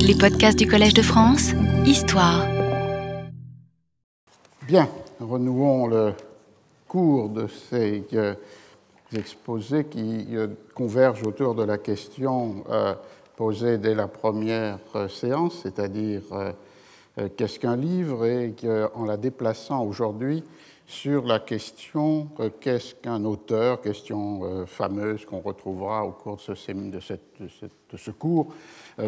Les podcasts du Collège de France, Histoire. Bien, renouons le cours de ces euh, exposés qui euh, convergent autour de la question euh, posée dès la première séance, c'est-à-dire qu'est-ce qu'un livre, et en la déplaçant aujourd'hui sur la question qu'est-ce qu'un auteur, question fameuse qu'on retrouvera au cours de ce, de, cette, de ce cours,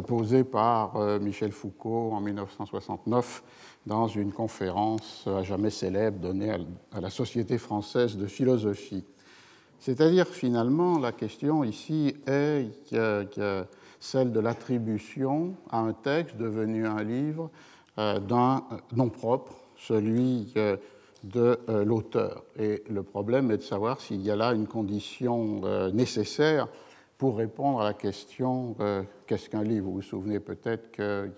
posé par Michel Foucault en 1969 dans une conférence à jamais célèbre donnée à la Société française de philosophie. C'est-à-dire finalement la question ici est celle de l'attribution à un texte devenu un livre euh, d'un nom propre, celui euh, de euh, l'auteur. Et le problème est de savoir s'il y a là une condition nécessaire pour répondre à la question qu'est-ce qu'un livre? Vous vous souvenez peut-être que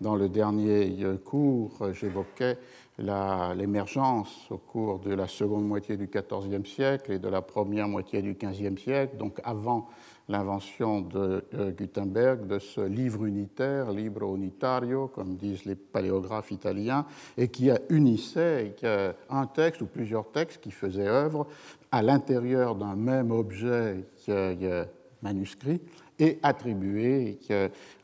dans le dernier cours, j'évoquais l'émergence au cours de la seconde moitié du XIVe siècle et de la première moitié du XVe siècle, donc avant l'invention de euh, Gutenberg de ce livre unitaire, libro unitario, comme disent les paléographes italiens, et qui unissait un texte ou plusieurs textes qui faisaient œuvre à l'intérieur d'un même objet manuscrit et attribué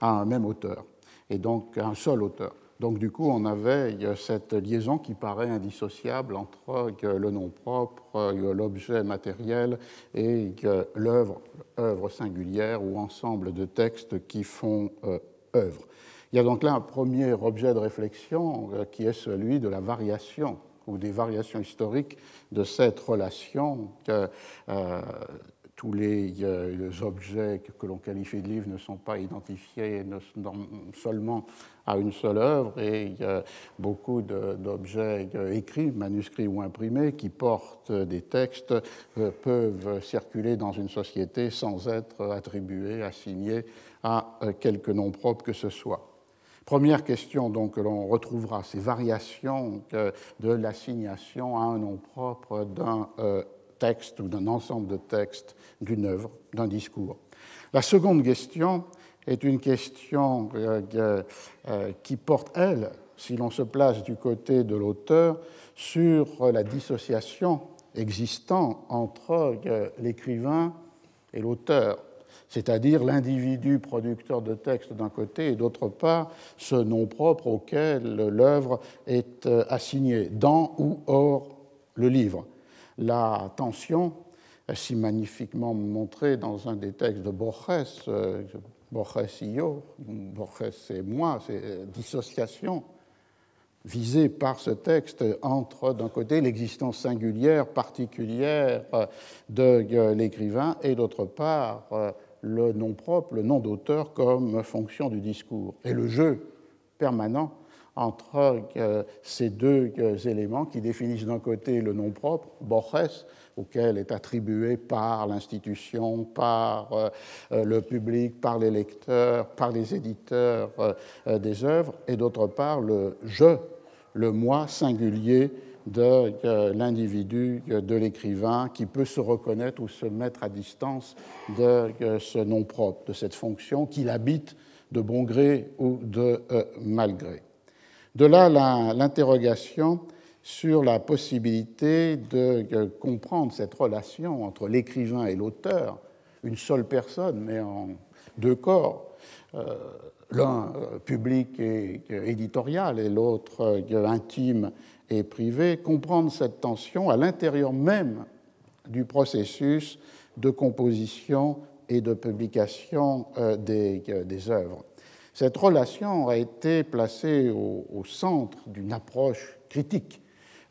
à un même auteur et donc un seul auteur. Donc du coup, on avait cette liaison qui paraît indissociable entre le nom propre, l'objet matériel et l'œuvre, œuvre singulière ou ensemble de textes qui font euh, œuvre. Il y a donc là un premier objet de réflexion euh, qui est celui de la variation ou des variations historiques de cette relation euh, tous euh, les, objets que, l'on qualifie de livres ne sont pas identifiés seulement à une seule œuvre et beaucoup d'objets euh, écrits, manuscrits ou imprimés qui portent des textes euh, peuvent circuler dans une société sans être attribués, assignés à quelque nom propre que ce soit. Première question donc que l'on retrouvera, ces variations de l'assignation à un nom propre d'un texte ou d'un ensemble de textes d'une œuvre, d'un discours. La seconde question est une question euh, euh, qui porte, elle, si l'on se place du côté de l'auteur, sur la dissociation existant entre euh, l'écrivain et l'auteur, c'est-à-dire l'individu producteur de texte d'un côté et d'autre part ce nom propre auquel l'œuvre est assignée, dans ou hors le livre la tension, si magnifiquement montrée dans un des textes de Borges, euh, Borges et yo, Borges et moi, c'est dissociation visée par ce texte entre, d'un côté, l'existence singulière, particulière de l'écrivain, et d'autre part, le nom propre, le nom d'auteur comme fonction du discours, et le jeu permanent entre euh, ces deux euh, éléments qui définissent d'un côté le nom propre, Borges, auquel est attribué par l'institution, par euh, le public, par les lecteurs, par les éditeurs des œuvres, et d'autre part le je, le moi singulier de l'individu, de l'écrivain, qui peut se reconnaître ou se mettre à distance de ce nom propre, de cette fonction qu'il habite de bon gré ou de malgré. De là l'interrogation sur la possibilité de comprendre cette relation entre l'écrivain et l'auteur, une seule personne, mais en deux corps, euh, l'un euh, public et éditorial et l'autre euh, intime et privé, comprendre cette tension à l'intérieur même du processus de composition et de publication des œuvres. Cette relation a été placée au, centre d'une approche critique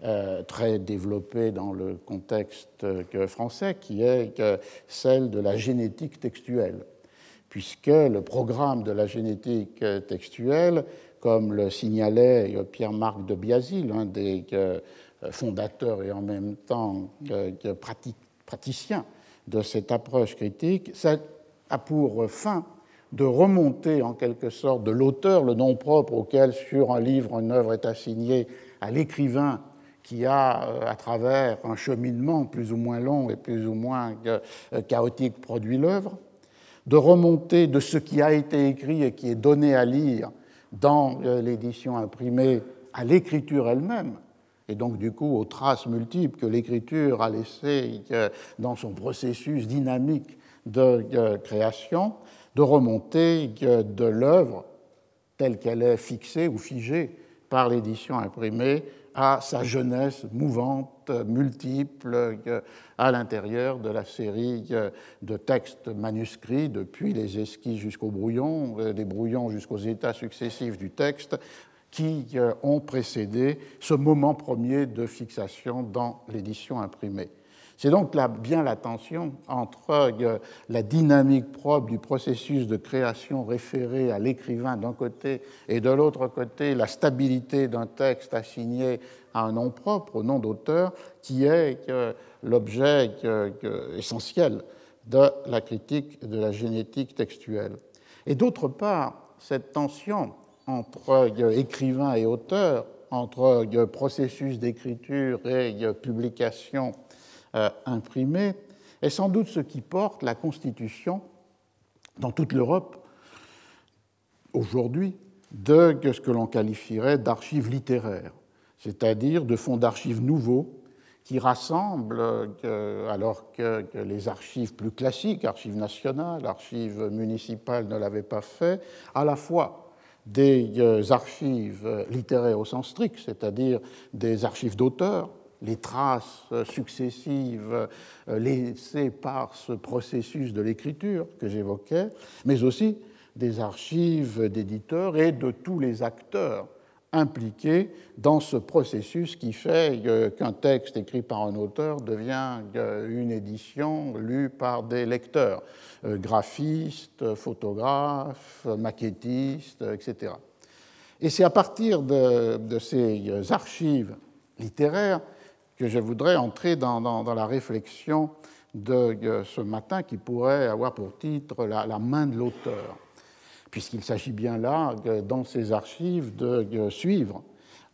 euh, très développée dans le contexte français, qui est celle de la génétique textuelle, puisque le programme de la génétique textuelle, comme le signalait Pierre-Marc de Biasil, l'un des euh, fondateurs et en même temps praticien de cette approche critique, a pour fin de remonter en quelque sorte de l'auteur, le nom propre auquel sur un livre, une œuvre est assignée à l'écrivain qui a, euh, à travers un cheminement plus ou moins long et plus ou moins euh, chaotique, produit l'œuvre, de remonter de ce qui a été écrit et qui est donné à lire dans euh, l'édition imprimée à l'écriture elle-même, et donc du coup aux traces multiples que l'écriture a laissées euh, dans son processus dynamique de euh, création, de remonter de l'œuvre telle qu'elle est fixée ou figée par l'édition imprimée à sa jeunesse mouvante, multiple, à l'intérieur de la série de textes manuscrits, depuis les esquisses jusqu'aux brouillons, euh, des brouillons jusqu'aux états successifs du texte, qui euh, ont précédé ce moment premier de fixation dans l'édition imprimée. C'est donc bien la tension entre euh, la dynamique propre du processus de création référé à l'écrivain d'un côté et de l'autre côté la stabilité d'un texte assigné à un nom propre, au nom d'auteur, qui est euh, l'objet essentiel de la critique de la génétique textuelle. Et d'autre part, cette tension entre euh, écrivain et auteur, entre processus d'écriture et publication euh, imprimé est sans doute ce qui porte la Constitution dans toute l'Europe aujourd'hui de ce que l'on qualifierait d'archives littéraires, c'est-à-dire de fonds d'archives nouveaux qui rassemblent, euh, alors que, les archives plus classiques, archives nationales, archives municipales ne l'avaient pas fait, à la fois des euh, archives littéraires au sens strict, c'est-à-dire des archives d'auteurs, les traces successives euh, laissées par ce processus de l'écriture que j'évoquais, mais aussi des archives d'éditeurs et de tous les acteurs impliqués dans ce processus qui fait euh, qu'un texte écrit par un auteur devient euh, une édition lue par des lecteurs, graphistes, photographes, maquettistes, etc. Et c'est à partir de, de ces archives littéraires que je voudrais entrer dans, la réflexion de ce matin qui pourrait avoir pour titre la, main de l'auteur, puisqu'il s'agit bien là, dans ces archives, de suivre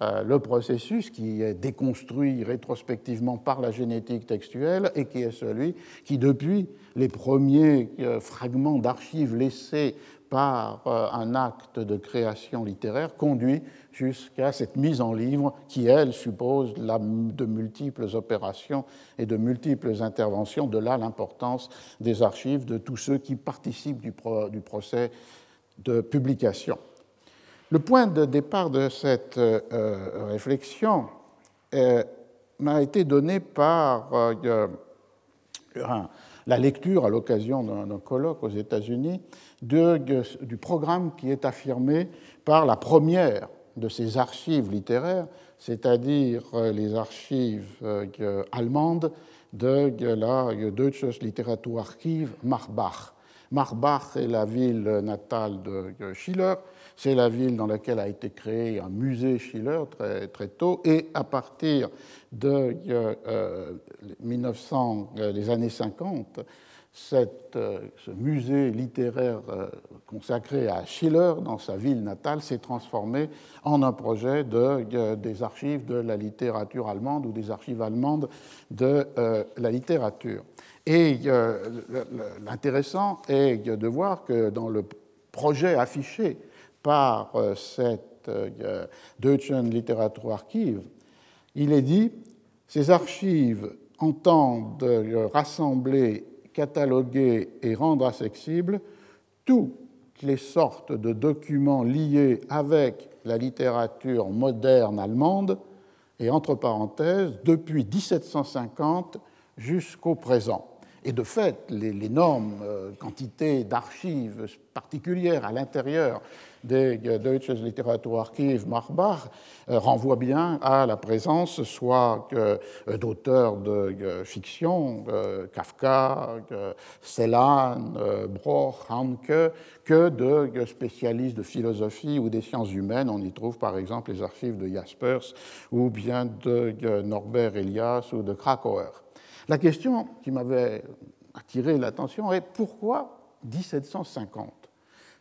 euh, le processus qui est déconstruit rétrospectivement par la génétique textuelle et qui est celui qui, depuis les premiers euh, fragments d'archives laissés par euh, un acte de création littéraire, conduit jusqu'à cette mise en livre qui, elle, suppose de multiples opérations et de multiples interventions. De là l'importance des archives, de tous ceux qui participent du, procès de publication. Le point de départ de cette euh, réflexion euh, m'a été donné par la lecture à l'occasion d'un colloque aux États-Unis du programme qui est affirmé par la première de ces archives littéraires, c'est-à-dire euh, les archives euh, allemandes de la Deutsches Literaturarchiv Marbach. Marbach est la ville natale de Schiller, c'est la ville dans laquelle a été créé un musée Schiller très, très tôt, et à partir de 1900, euh, les années 50, cette, euh, ce musée littéraire euh, consacré à Schiller dans sa ville natale s'est transformé en un projet de, des archives de la littérature allemande ou des archives allemandes de euh, la littérature. Et l'intéressant est de voir que dans le projet affiché par cette Deutschen Literaturarchiv, il est dit ces archives entendent rassembler cataloguer et rendre accessibles toutes les sortes de documents liés avec la littérature moderne allemande, et entre parenthèses, depuis 1750 jusqu'au présent. Et de fait, l'énorme euh, quantité d'archives particulières à l'intérieur des Deutsches Literaturarchiv Marbach euh, renvoie bien à la présence soit euh, d'auteurs de euh, fiction, Kafka, Celan, Broch, Hanke, que de spécialistes de philosophie ou des sciences humaines. On y trouve par exemple les archives de Jaspers ou bien de Norbert Elias ou de Krakauer. La question qui m'avait attiré l'attention est pourquoi 1750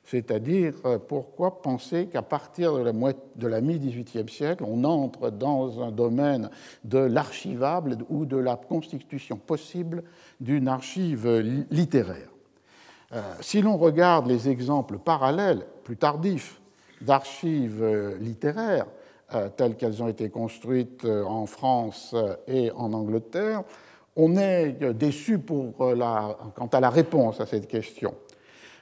c'est-à-dire, euh, pourquoi penser qu'à partir de la, de la mi-XVIIIe siècle, on entre dans un domaine de l'archivable ou de la constitution possible d'une archive littéraire? Si l'on regarde les exemples parallèles, plus tardifs, d'archives littéraires, telles qu'elles ont été construites en France et en Angleterre, on est déçu quant à la réponse à cette question.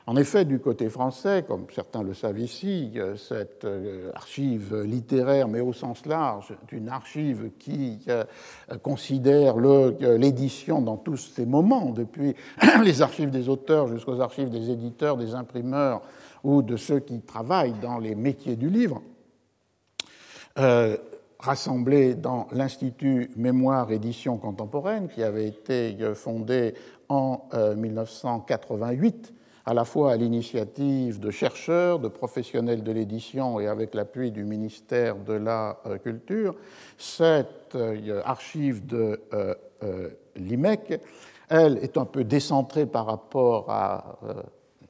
En effet, du côté français, comme certains le savent ici, cette euh, archive littéraire, mais au sens large, d'une archive qui euh, considère l'édition dans tous ses moments, depuis les archives des auteurs jusqu'aux archives des éditeurs, des imprimeurs ou de ceux qui travaillent dans les métiers du livre, euh, dans l'Institut Mémoire Édition Contemporaine, qui avait été fondé en 1988 à la fois à l'initiative de chercheurs, de professionnels de l'édition et avec l'appui du ministère de la euh, Culture, cette euh, archive de euh, l'IMEC, elle est un peu décentrée par rapport à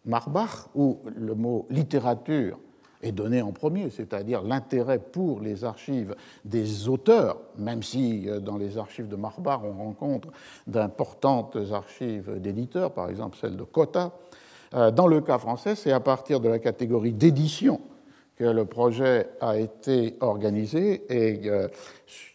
Marbach, où le mot littérature est donné en premier, c'est-à-dire l'intérêt pour les archives des auteurs, même si dans les archives de Marbach on rencontre d'importantes archives d'éditeurs, par exemple celle de Cotta, dans le cas français, c'est à partir de la catégorie d'édition que le projet a été organisé et euh,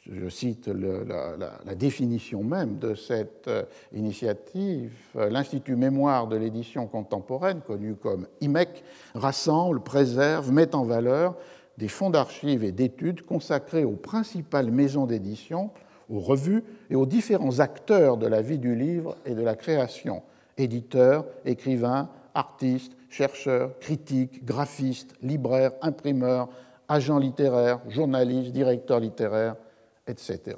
je cite la, définition même de cette euh, initiative, l'Institut Mémoire de l'édition contemporaine, connu comme IMEC, rassemble, préserve, met en valeur des fonds d'archives et d'études consacrés aux principales maisons d'édition, aux revues et aux différents acteurs de la vie du livre et de la création, éditeurs, écrivains, artistes, chercheurs, critiques, graphistes, libraires, imprimeurs, agents littéraires, journalistes, directeurs littéraires, etc.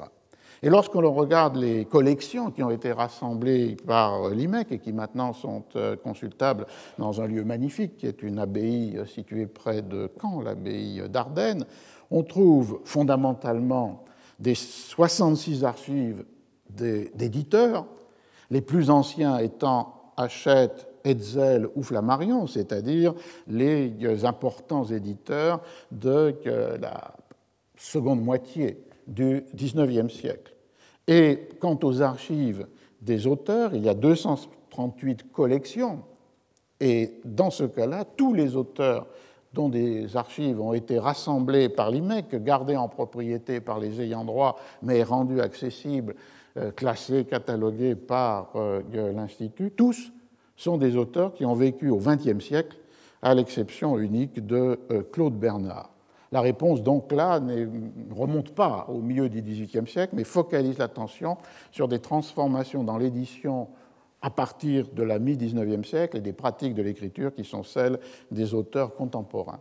Et lorsqu'on regarde les collections qui ont été rassemblées par l'IMEC et qui maintenant sont euh, consultables dans un lieu magnifique qui est une abbaye euh, située près de Caen, l'abbaye d'Ardennes, on trouve fondamentalement des 66 archives d'éditeurs, les plus anciens étant Hachette, Hetzel ou Flammarion, c'est-à-dire les importants éditeurs de la seconde moitié du XIXe siècle. Et quant aux archives des auteurs, il y a 238 collections, et dans ce cas-là, tous les auteurs dont des archives ont été rassemblées par l'IMEC, gardées en propriété par les ayants droit, mais rendues accessibles, euh, classées, cataloguées par euh, l'Institut, tous sont des auteurs qui ont vécu au XXe siècle, à l'exception unique de euh, Claude Bernard. La réponse, donc, là, ne remonte pas au milieu du XVIIIe siècle, mais focalise l'attention sur des transformations dans l'édition à partir de la mi-XIXe siècle et des pratiques de l'écriture qui sont celles des auteurs contemporains.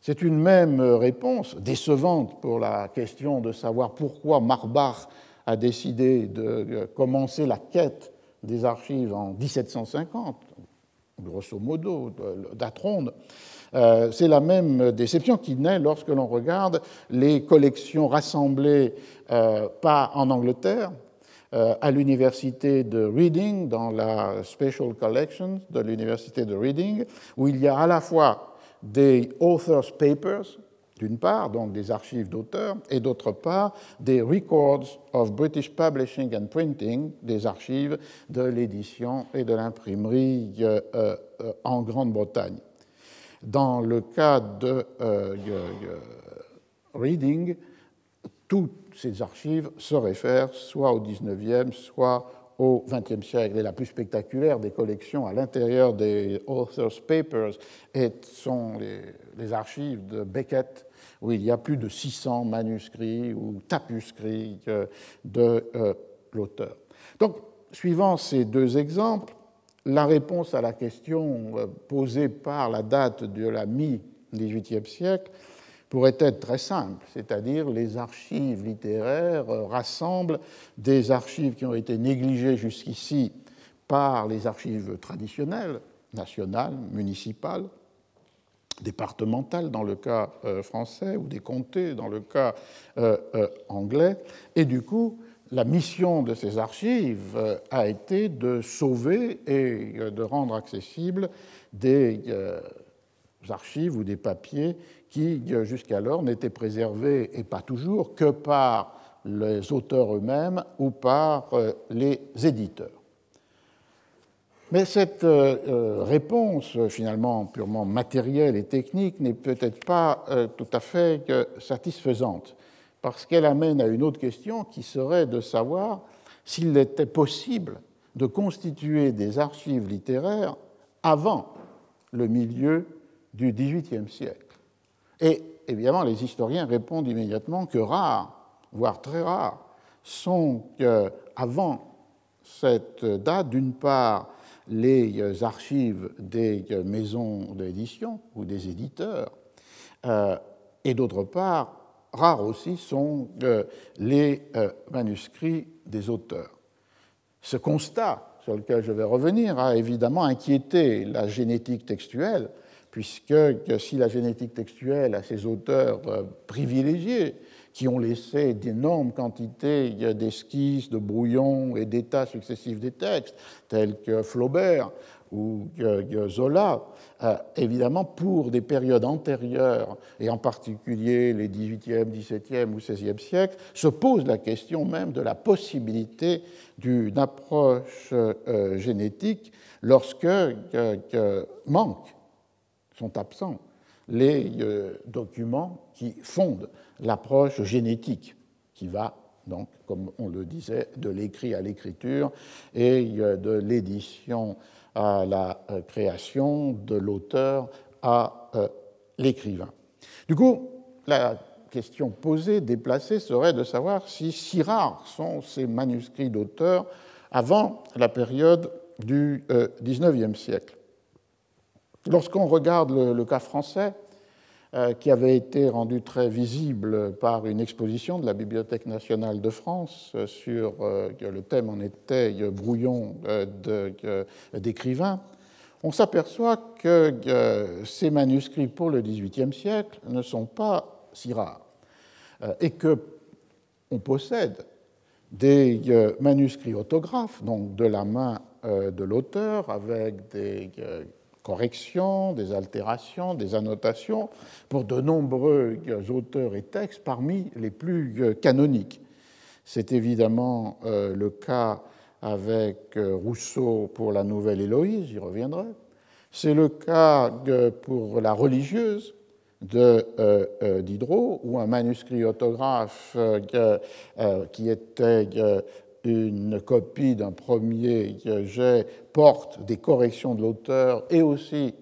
C'est une même réponse, décevante pour la question de savoir pourquoi Marbach a décidé de euh, commencer la quête des archives en 1750, grosso modo, d'Atronde, euh, c'est la même déception qui naît lorsque l'on regarde les collections rassemblées euh, pas en Angleterre, euh, à l'université de Reading, dans la Special Collection de l'université de Reading, où il y a à la fois des authors' papers, d'une part, donc des archives d'auteurs, et d'autre part, des Records of British Publishing and Printing, des archives de l'édition et de l'imprimerie euh, euh, en Grande-Bretagne. Dans le cas de euh, Reading, toutes ces archives se réfèrent soit au 19e, soit au XXe siècle. Et la plus spectaculaire des collections à l'intérieur des Authors' Papers sont les, les archives de Beckett où il y a plus de 600 manuscrits ou tapuscrits de euh, l'auteur. Donc, suivant ces deux exemples, la réponse à la question euh, posée par la date de la mi-XVIIIe siècle pourrait être très simple, c'est-à-dire les archives littéraires euh, rassemblent des archives qui ont été négligées jusqu'ici par les archives traditionnelles, nationales, municipales, départementales dans le cas euh, français ou des comtés dans le cas euh, euh, anglais. Et du coup, la mission de ces archives a été de sauver et de rendre accessibles des archives ou des papiers qui, jusqu'alors, n'étaient préservés, et pas toujours, que par les auteurs eux-mêmes ou par les éditeurs. Mais cette réponse, finalement purement matérielle et technique, n'est peut-être pas tout à fait satisfaisante, parce qu'elle amène à une autre question qui serait de savoir s'il était possible de constituer des archives littéraires avant le milieu du XVIIIe siècle. Et évidemment, les historiens répondent immédiatement que rares, voire très rares, sont avant cette date, d'une part, les archives des maisons d'édition ou des éditeurs, euh, et d'autre part, rares aussi sont euh, les euh, manuscrits des auteurs. Ce constat, sur lequel je vais revenir, a évidemment inquiété la génétique textuelle, puisque si la génétique textuelle a ses auteurs euh, privilégiés, qui ont laissé d'énormes quantités. D'esquisses, de brouillons et d'états successifs des textes, tels que Flaubert ou Zola, euh, évidemment pour des périodes antérieures, et en particulier les 18e, 17e ou 16e siècles, se pose la question même de la possibilité d'une approche euh, génétique lorsque manquent, sont absents les euh, documents qui fondent l'approche génétique, qui va donc, comme on le disait, de l'écrit à l'écriture et de l'édition à la euh, création, de l'auteur à euh, l'écrivain. Du coup, la question posée, déplacée, serait de savoir si si rares sont ces manuscrits d'auteurs avant la période du XIXe euh, siècle. Lorsqu'on regarde le, cas français, qui avait été rendu très visible par une exposition de la Bibliothèque nationale de France euh, sur euh, le thème en était brouillon d'écrivains, on s'aperçoit que ces manuscrits pour le XVIIIe siècle ne sont pas si rares et que on possède des manuscrits autographes, donc de la main de l'auteur, avec des corrections, des altérations, des annotations pour de nombreux auteurs et textes parmi les plus euh, canoniques. C'est évidemment euh, le cas avec euh, Rousseau pour la Nouvelle Héloïse, j'y reviendrai. C'est le cas pour la religieuse de Diderot, où un manuscrit autographe qui était une copie d'un premier jet porte des corrections de l'auteur et aussi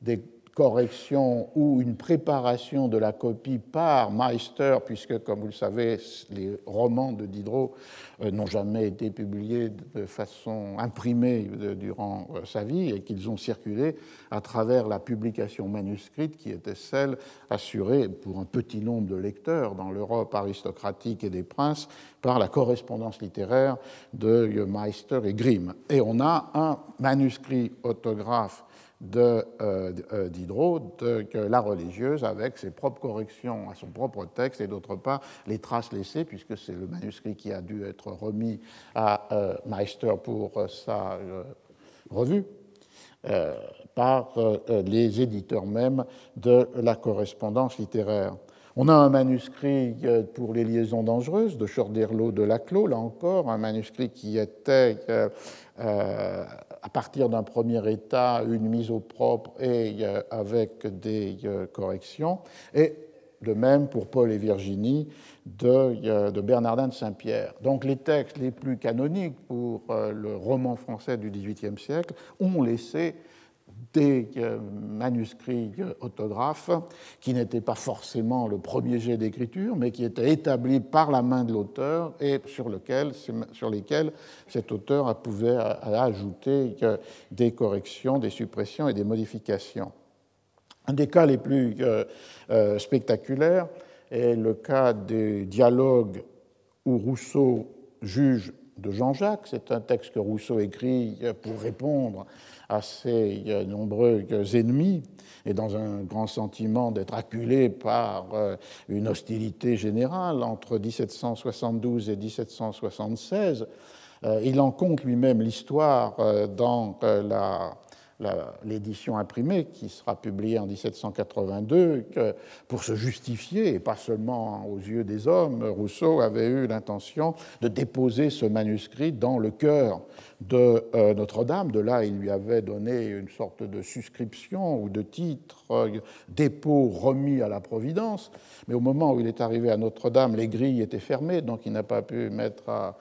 des correction ou une préparation de la copie par Meister, puisque, comme vous le savez, les romans de Diderot euh, n'ont jamais été publiés de façon imprimée durant euh, sa vie et qu'ils ont circulé à travers la publication manuscrite qui était celle assurée pour un petit nombre de lecteurs dans l'Europe aristocratique et des princes par la correspondance littéraire de Meister et Grimm. Et on a un manuscrit autographe de euh, euh, Diderot, de, que la religieuse, avec ses propres corrections à son propre texte, et d'autre part les traces laissées, puisque c'est le manuscrit qui a dû être remis à euh, Meister pour sa revue, par les éditeurs même de la correspondance littéraire. On a un manuscrit pour les liaisons dangereuses de Chorderlo de Laclos, là encore, un manuscrit qui était à partir d'un premier état, une mise au propre et euh, avec des euh, corrections. Et de même pour Paul et Virginie de, euh, de Bernardin de Saint-Pierre. Donc les textes les plus canoniques pour le roman français du XVIIIe siècle ont laissé des euh, manuscrits autographes qui n'étaient pas forcément le premier jet d'écriture, mais qui étaient établis par la main de l'auteur et sur, lequel, sur lesquels cet auteur pouvait ajouter euh, des corrections, des suppressions et des modifications. Un des cas les plus euh, spectaculaires est le cas des dialogues où Rousseau juge de Jean-Jacques. C'est un texte que Rousseau écrit pour répondre à ses nombreux ennemis et dans un grand sentiment d'être acculé par euh, une hostilité générale entre 1772 et 1776. Euh, il en compte lui-même l'histoire euh, dans la l'édition imprimée qui sera publiée en 1782, que pour se justifier, et pas seulement aux yeux des hommes, Rousseau avait eu l'intention de déposer ce manuscrit dans le cœur de euh, Notre-Dame. De là, il lui avait donné une sorte de suscription ou de titre, euh, dépôt remis à la Providence. Mais au moment où il est arrivé à Notre-Dame, les grilles étaient fermées, donc il n'a pas pu mettre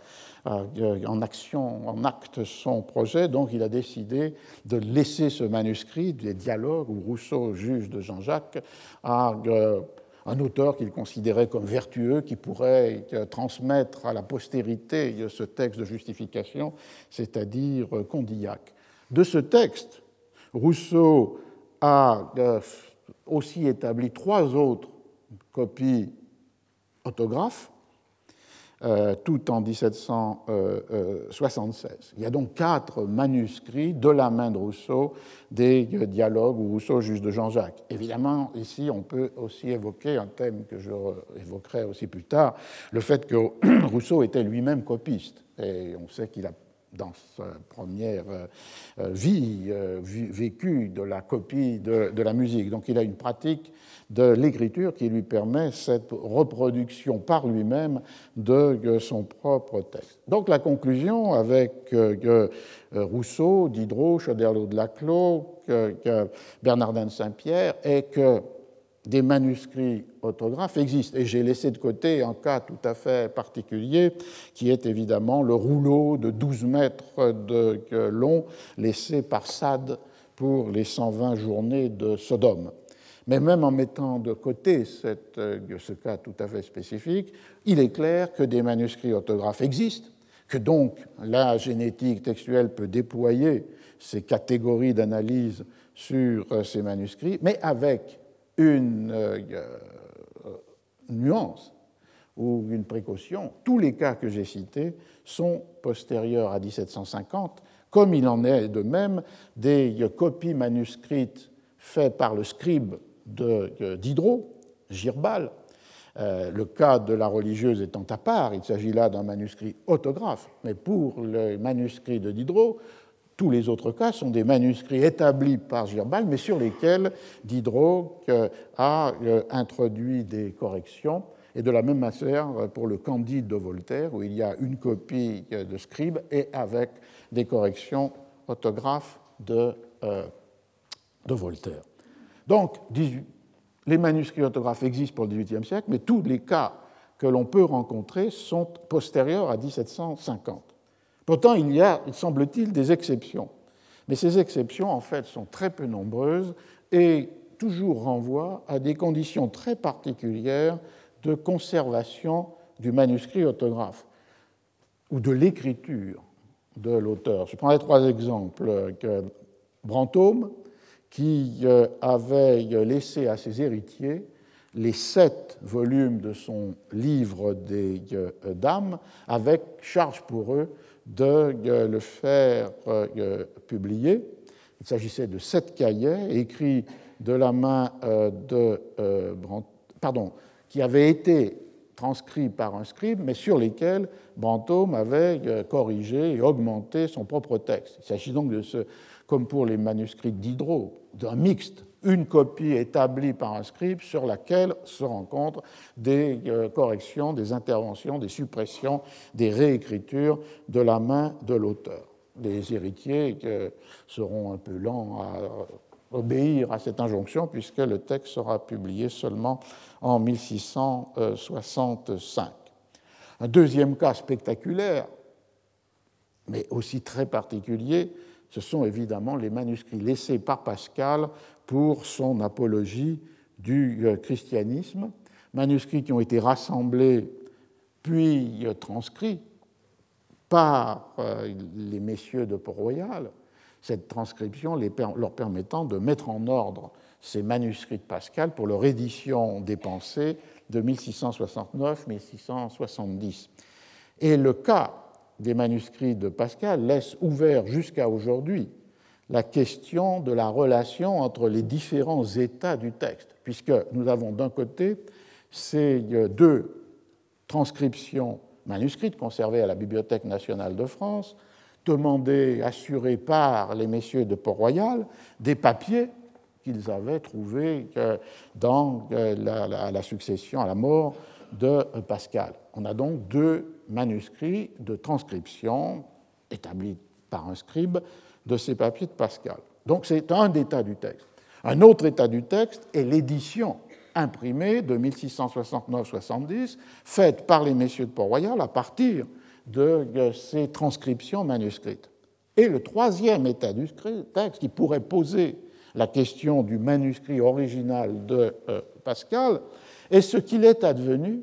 en action, en acte son projet. Donc il a décidé de laisser ce manuscrit, des dialogues où Rousseau juge de Jean-Jacques, à euh, un auteur qu'il considérait comme vertueux, qui pourrait euh, transmettre à la postérité ce texte de justification, c'est-à-dire euh, Condillac. De ce texte, Rousseau a euh, aussi établi trois autres copies autographes euh, tout en 1776. Il y a donc quatre manuscrits de la main de Rousseau des dialogues où Rousseau juge de Jean-Jacques. Évidemment, ici, on peut aussi évoquer un thème que je évoquerai aussi plus tard, le fait que Rousseau était lui-même copiste. Et on sait qu'il a dans sa première euh, vie euh, vécu de la copie de, la musique. Donc il a une pratique de l'écriture qui lui permet cette reproduction par lui-même de son propre texte. Donc la conclusion avec euh, Rousseau, Diderot, Choderlos de Laclos, Bernardin de Saint-Pierre est que des manuscrits autographes existent. Et j'ai laissé de côté un cas tout à fait particulier, qui est évidemment le rouleau de 12 mètres de long laissé par Sade pour les 120 journées de Sodome. Mais même en mettant de côté cette, ce cas tout à fait spécifique, il est clair que des manuscrits autographes existent, que donc la génétique textuelle peut déployer ces catégories d'analyse sur ces manuscrits, mais avec une euh, euh, nuance ou une précaution. Tous les cas que j'ai cités sont postérieurs à 1750, comme il en est de même des copies manuscrites faites par le scribe euh, Diderot, Girbal, le cas de la religieuse étant à part, il s'agit là d'un manuscrit autographe, mais pour le manuscrit de Diderot, tous les autres cas sont des manuscrits établis par Girbal, mais sur lesquels Diderot euh, a euh, introduit des corrections. Et de la même manière pour le Candide de Voltaire, où il y a une copie euh, de scribe et avec des corrections autographes de, de Voltaire. Donc, les manuscrits autographes existent pour le XVIIIe siècle, mais tous les cas que l'on peut rencontrer sont postérieurs à 1750. Pourtant, il y a, il semble-t-il, des exceptions. Mais ces exceptions, en fait, sont très peu nombreuses et toujours renvoient à des conditions très particulières de conservation du manuscrit autographe ou de l'écriture de l'auteur. Je prendrai trois exemples. Brantôme, qui euh, avait laissé à ses héritiers les sept volumes de son livre des euh, dames, avec charge pour eux de le faire euh, publier. Il s'agissait de sept cahiers écrits de la main euh, de euh, pardon, qui avaient été transcrits par un scribe, mais sur lesquels Brantôme avait corrigé et augmenté son propre texte. Il s'agit donc de ce, comme pour les manuscrits d'Hydro, d'un mixte une copie établie par un scribe sur laquelle se rencontrent des euh, corrections, des interventions, des suppressions, des réécritures de la main de l'auteur. Les héritiers seront un peu lents à obéir à cette injonction puisque le texte sera publié seulement en 1665. Un deuxième cas spectaculaire, mais aussi très particulier, ce sont évidemment les manuscrits laissés par Pascal pour son apologie du euh, christianisme, manuscrits qui ont été rassemblés puis euh, transcrits par euh, les messieurs de Port-Royal, cette transcription leur permettant de mettre en ordre ces manuscrits de Pascal pour leur édition dépensée de 1669-1670. Et le cas des manuscrits de Pascal laisse ouvert jusqu'à aujourd'hui la question de la relation entre les différents états du texte, puisque nous avons d'un côté ces deux transcriptions manuscrites conservées à la Bibliothèque nationale de France, demandé, assuré par les messieurs de Port-Royal, des papiers qu'ils avaient trouvés dans la, succession, à la mort de Pascal. On a donc deux manuscrits de transcription établis par un scribe de ces papiers de Pascal. Donc c'est un état du texte. Un autre état du texte est l'édition imprimée de 1669-70, faite par les messieurs de Port-Royal à partir de ces transcriptions manuscrites. Et le troisième état du texte, qui pourrait poser la question du manuscrit original de euh, Pascal, est ce qu'il est advenu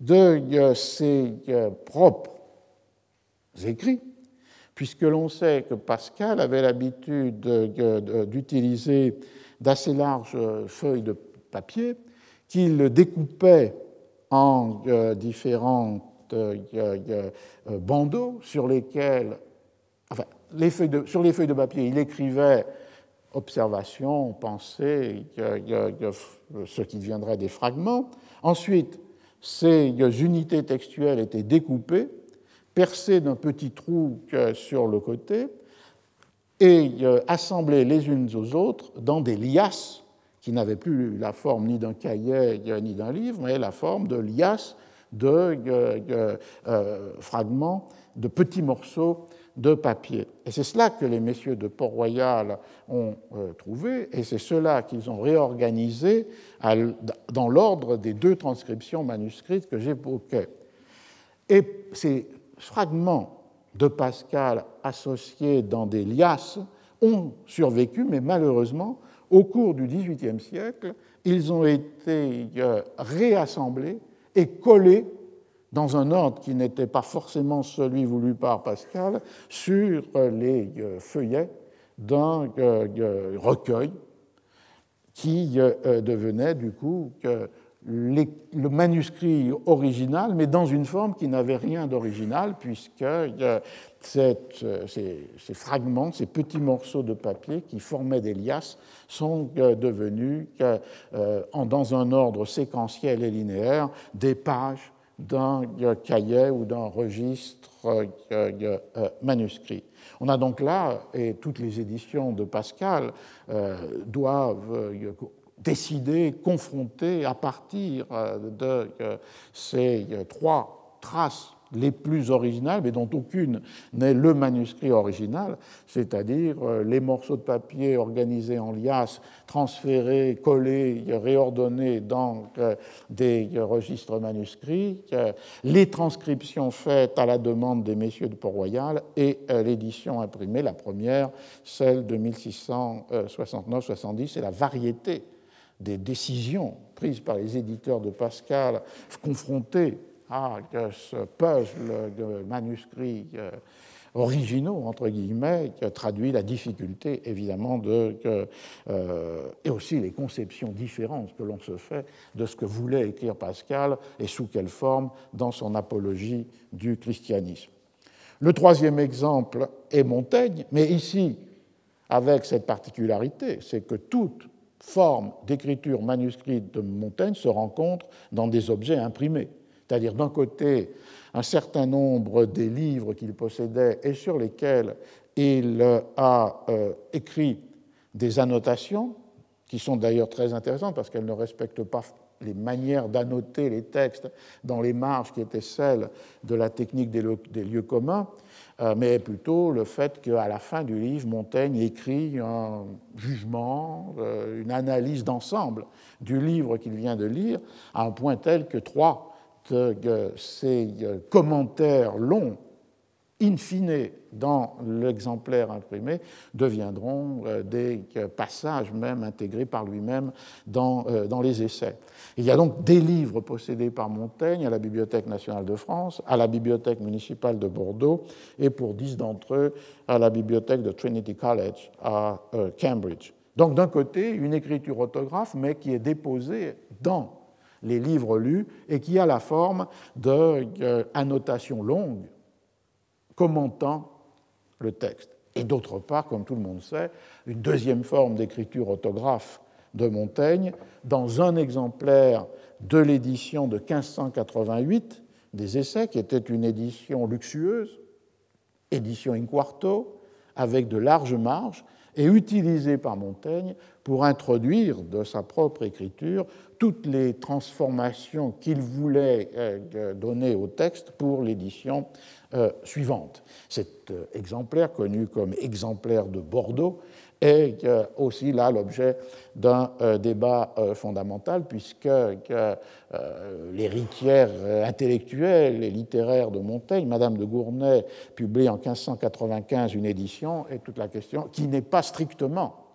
de euh, ses euh, propres écrits, puisque l'on sait que Pascal avait l'habitude d'utiliser d'assez larges feuilles de papier qu'il découpait en différents bandeaux sur lesquels, enfin, sur les feuilles de papier, il écrivait observations, pensées, ce qui deviendrait des fragments. Ensuite, ces unités textuelles étaient découpées, percées d'un petit trou sur le côté et euh, assemblées les unes aux autres dans des liasses qui n'avaient plus la forme ni d'un cahier ni d'un livre, mais la forme de liasses de euh, euh, fragments, de petits morceaux de papier. Et c'est cela que les messieurs de Port-Royal ont euh, trouvé, et c'est cela qu'ils ont réorganisé dans l'ordre des deux transcriptions manuscrites que j'évoquais. Et ces fragments de Pascal associés dans des liasses ont survécu, mais malheureusement, au cours du XVIIIe siècle, ils ont été euh, réassemblés et collés dans un ordre qui n'était pas forcément celui voulu par Pascal, sur les euh, feuillets d'un euh, recueil qui euh, devenait du coup le manuscrit original, mais dans une forme qui n'avait rien d'original, puisque ces, fragments, ces petits morceaux de papier qui formaient des liasses sont devenus, dans un ordre séquentiel et linéaire, des pages d'un cahier ou d'un registre euh, euh, manuscrit. On a donc là, et toutes les éditions de Pascal euh, doivent décider, confronter à partir de ces trois traces les plus originales, mais dont aucune n'est le manuscrit original, c'est-à-dire euh, les morceaux de papier organisés en liasses, transférés, collés, réordonnés dans euh, des registres manuscrits, euh, les transcriptions faites à la demande des messieurs de Port-Royal et l'édition imprimée, la première, celle de 1669-70, et la variété des décisions prises par les éditeurs de Pascal confrontés à ce puzzle de manuscrits euh, originaux, entre guillemets, qui traduit la difficulté, évidemment, de, euh, et aussi les conceptions différentes que l'on se fait de ce que voulait écrire Pascal et sous quelle forme dans son apologie du christianisme. Le troisième exemple est Montaigne, mais ici, avec cette particularité, c'est que toute forme d'écriture manuscrite de Montaigne se rencontre dans des objets imprimés. C'est-à-dire d'un côté un certain nombre des livres qu'il possédait et sur lesquels il a euh, écrit des annotations, qui sont d'ailleurs très intéressantes parce qu'elles ne respectent pas les manières d'annoter les textes dans les marges qui étaient celles de la technique des, lieux communs, euh, mais plutôt le fait qu'à la fin du livre, Montaigne écrit un jugement, euh, une analyse d'ensemble du livre qu'il vient de lire, à un point tel que trois ces euh, commentaires longs, in fine, dans l'exemplaire imprimé, deviendront euh, des euh, passages même intégrés par lui-même dans, dans les essais. Il y a donc des livres possédés par Montaigne à la Bibliothèque nationale de France, à la Bibliothèque municipale de Bordeaux, et pour dix d'entre eux, à la bibliothèque de Trinity College à Cambridge. Donc d'un côté, une écriture autographe, mais qui est déposée dans les livres lus et qui a la forme d'annotations longues commentant le texte. Et d'autre part, comme tout le monde sait, une deuxième forme d'écriture autographe de Montaigne dans un exemplaire de l'édition de 1588 des Essais, qui était une édition luxueuse, édition in quarto, avec de larges marges, et utilisé par Montaigne pour introduire de sa propre écriture toutes les transformations qu'il voulait euh, donner au texte pour l'édition euh, suivante. Cet euh, exemplaire, connu comme exemplaire de Bordeaux, est aussi là l'objet d'un débat fondamental, puisque l'héritière intellectuelle et littéraire de Montaigne, Madame de Gournay, publie en 1595 une édition, et toute la question, qui n'est pas strictement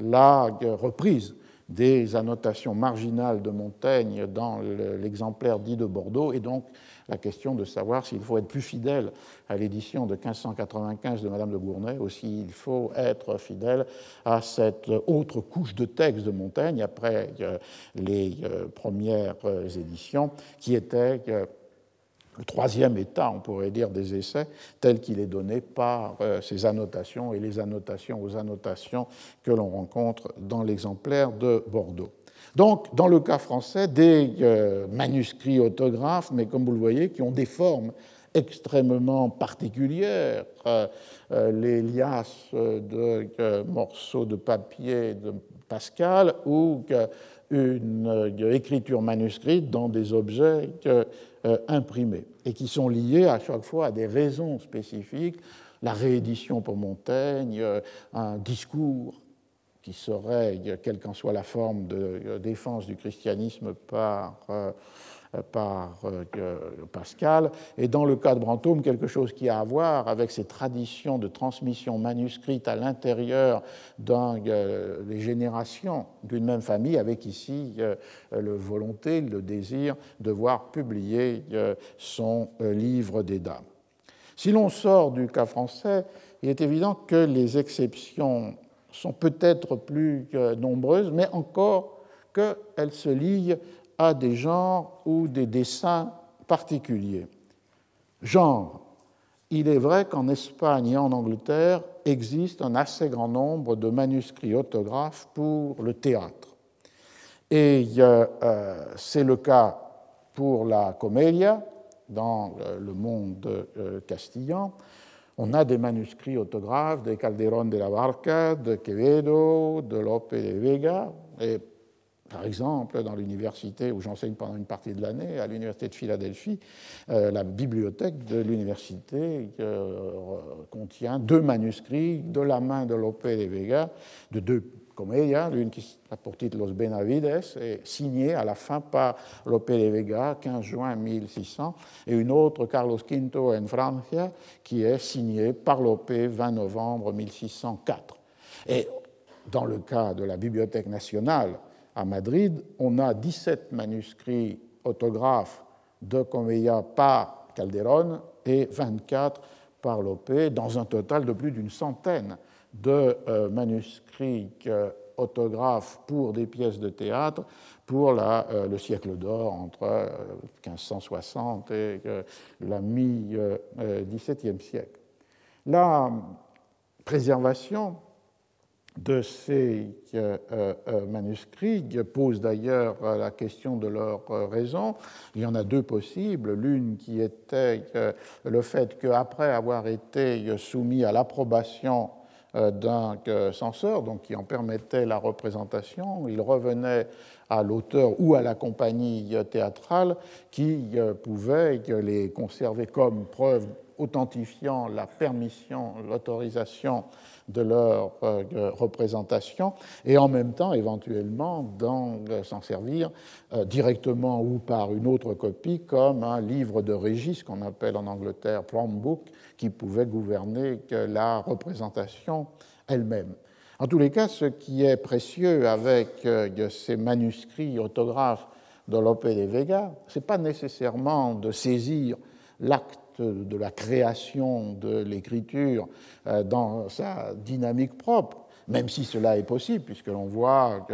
la reprise des annotations marginales de Montaigne dans l'exemplaire dit de Bordeaux, et donc la question de savoir s'il faut être plus fidèle à l'édition de 1595 de Madame de Gournay ou s'il faut être fidèle à cette autre couche de texte de Montaigne après euh, les euh, premières euh, éditions qui était le troisième état, on pourrait dire, des essais, tel qu'il est donné par euh, ces annotations et les annotations aux annotations que l'on rencontre dans l'exemplaire de Bordeaux. Donc, dans le cas français, des euh, manuscrits autographes, mais comme vous le voyez, qui ont des formes extrêmement particulières, euh, les liasses de morceaux de papier de Pascal ou une écriture manuscrite dans des objets imprimés et qui sont liés à chaque fois à des raisons spécifiques, la réédition pour Montaigne, euh, un discours qui serait, quelle qu'en soit la forme de euh, défense du christianisme par euh, par euh, Pascal, et dans le cas de Brantôme, quelque chose qui a à voir avec ces traditions de transmission manuscrite à l'intérieur des euh, générations d'une même famille, avec ici le volonté, le désir de voir publier son livre des dames. Si l'on sort du cas français, il est évident que les exceptions sont peut-être plus nombreuses, mais encore qu'elles se lient à des genres ou des dessins particuliers. Genre, il est vrai qu'en Espagne et en Angleterre existe un assez grand nombre de manuscrits autographes pour le théâtre. Et euh, c'est le cas pour la comédia dans le monde euh, castillan. On a des manuscrits autographes de Calderón de la Barca, de Quevedo, de Lope de Vega, par exemple, dans l'université où j'enseigne pendant une partie de l'année, à l'université de Philadelphie, euh, la bibliothèque de l'université euh, contient deux manuscrits de la main de Lope de Vega, de deux comédias, l'une qui a pour Los Benavides, et signée à la fin par Lope de Vega, 15 juin 1600, et une autre, Carlos V en Francia, qui est signée par Lope 20 novembre 1604. Et dans le cas de la Bibliothèque nationale, à Madrid, on a 17 manuscrits autographes de Comella par Calderón et 24 par Lopé, dans un total de plus d'une centaine de euh, manuscrits euh, autographes pour des pièces de théâtre pour euh, le siècle d'or entre 1560 et la mi-XVIIe siècle. La préservation de ces euh, euh, euh, manuscrits pose d'ailleurs la question de leur raison. Il y en a deux possibles. L'une qui était le fait qu'après avoir été soumis à l'approbation d'un censeur, donc qui en permettait la représentation, il revenait à l'auteur ou à la compagnie théâtrale qui pouvait les conserver comme preuve authentifiant la permission, l'autorisation de leur euh, représentation et en même temps éventuellement euh, s'en servir euh, directement ou par une autre copie comme un livre de régis qu'on appelle en Angleterre prom book qui pouvait gouverner la représentation elle-même. En tous les cas, ce qui est précieux avec ces manuscrits autographes de Lope de Vega, ce n'est pas nécessairement de saisir l'acte de la création de l'écriture euh, dans sa dynamique propre, même si cela est possible, puisque l'on voit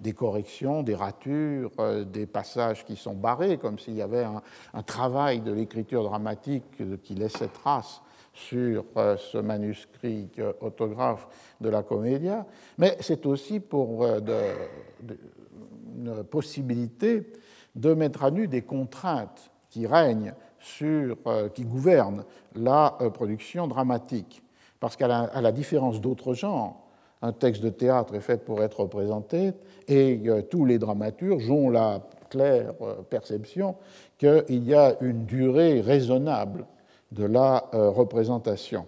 des corrections, des ratures, euh, des passages qui sont barrés, comme s'il y avait un, travail de l'écriture dramatique qui laissait trace sur euh, ce manuscrit autographe de la Comédia, mais c'est aussi pour une possibilité de mettre à nu des contraintes qui règne sur, qui gouverne la production dramatique. Parce qu'à la, différence d'autres genres, un texte de théâtre est fait pour être représenté et tous les dramaturges ont la claire perception qu'il y a une durée raisonnable de la représentation.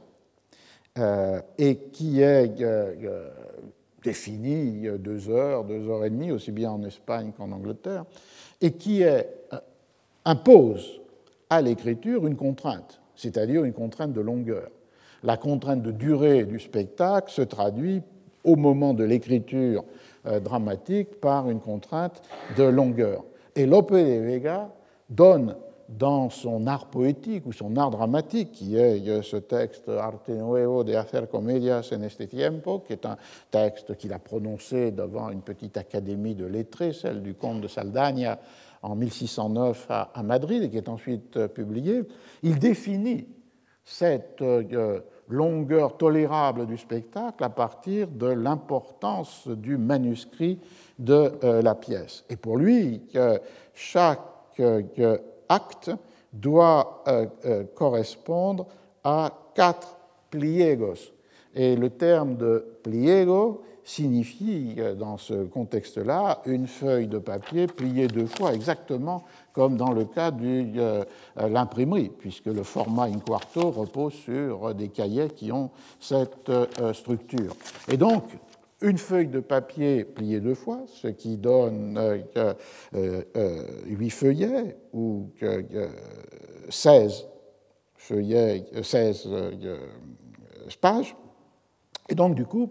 Euh, et qui est euh, euh, défini deux heures, deux heures et demie, aussi bien en Espagne qu'en Angleterre, et qui impose à l'écriture une contrainte, c'est-à-dire une contrainte de longueur. La contrainte de durée du spectacle se traduit au moment de l'écriture dramatique par une contrainte de longueur. Et Lope de Vega donne dans son art poétique ou son art dramatique, qui est ce texte Arte Nuevo de hacer comedias en este tiempo, qui est un texte qu'il a prononcé devant une petite académie de lettrés, celle du comte de Saldagna, en 1609 à Madrid, et qui est ensuite euh, publié, il définit cette euh, longueur tolérable du spectacle à partir de l'importance du manuscrit de euh, la pièce. Et pour lui, chaque acte doit correspondre à quatre pliegos. Et le terme de pliego signifie, euh, dans ce contexte-là, une feuille de papier pliée deux fois, exactement comme dans le cas de l'imprimerie, puisque le format in quarto repose sur des cahiers qui ont cette structure. Et donc, une feuille de papier pliée deux fois, ce qui donne euh, euh, huit feuillets ou 16 feuillets, 16 pages. Et donc, du coup,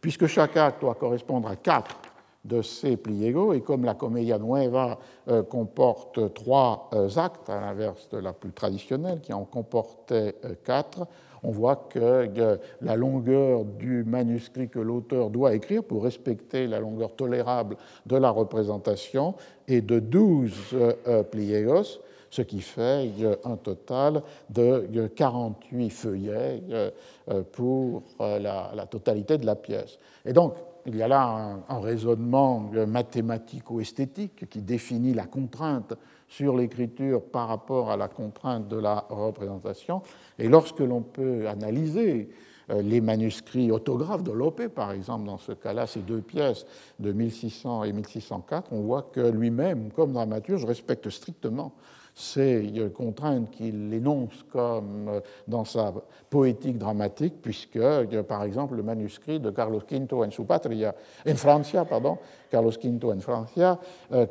puisque chaque acte doit correspondre à quatre de ces pliegos, et comme la Commedia Nueva euh, comporte trois actes, à l'inverse de la plus traditionnelle qui en comportait quatre, on voit que la longueur du manuscrit que l'auteur doit écrire pour respecter la longueur tolérable de la représentation est de 12 euh, pliegos, ce qui fait un total de 48 feuillets euh, pour euh, la, totalité de la pièce. Et donc, il y a là un, raisonnement mathématico-esthétique qui définit la contrainte sur l'écriture par rapport à la contrainte de la représentation. Et lorsque l'on peut analyser euh, les manuscrits autographes de Lope, par exemple, dans ce cas-là, ces deux pièces de 1600 et 1604, on voit que lui-même, comme dramaturge, respecte strictement ces euh, contraintes qu'il énonce comme euh, dans sa poétique dramatique, puisque, par exemple, le manuscrit de Carlos V en su patria, en Francia, pardon, Carlos V en Francia,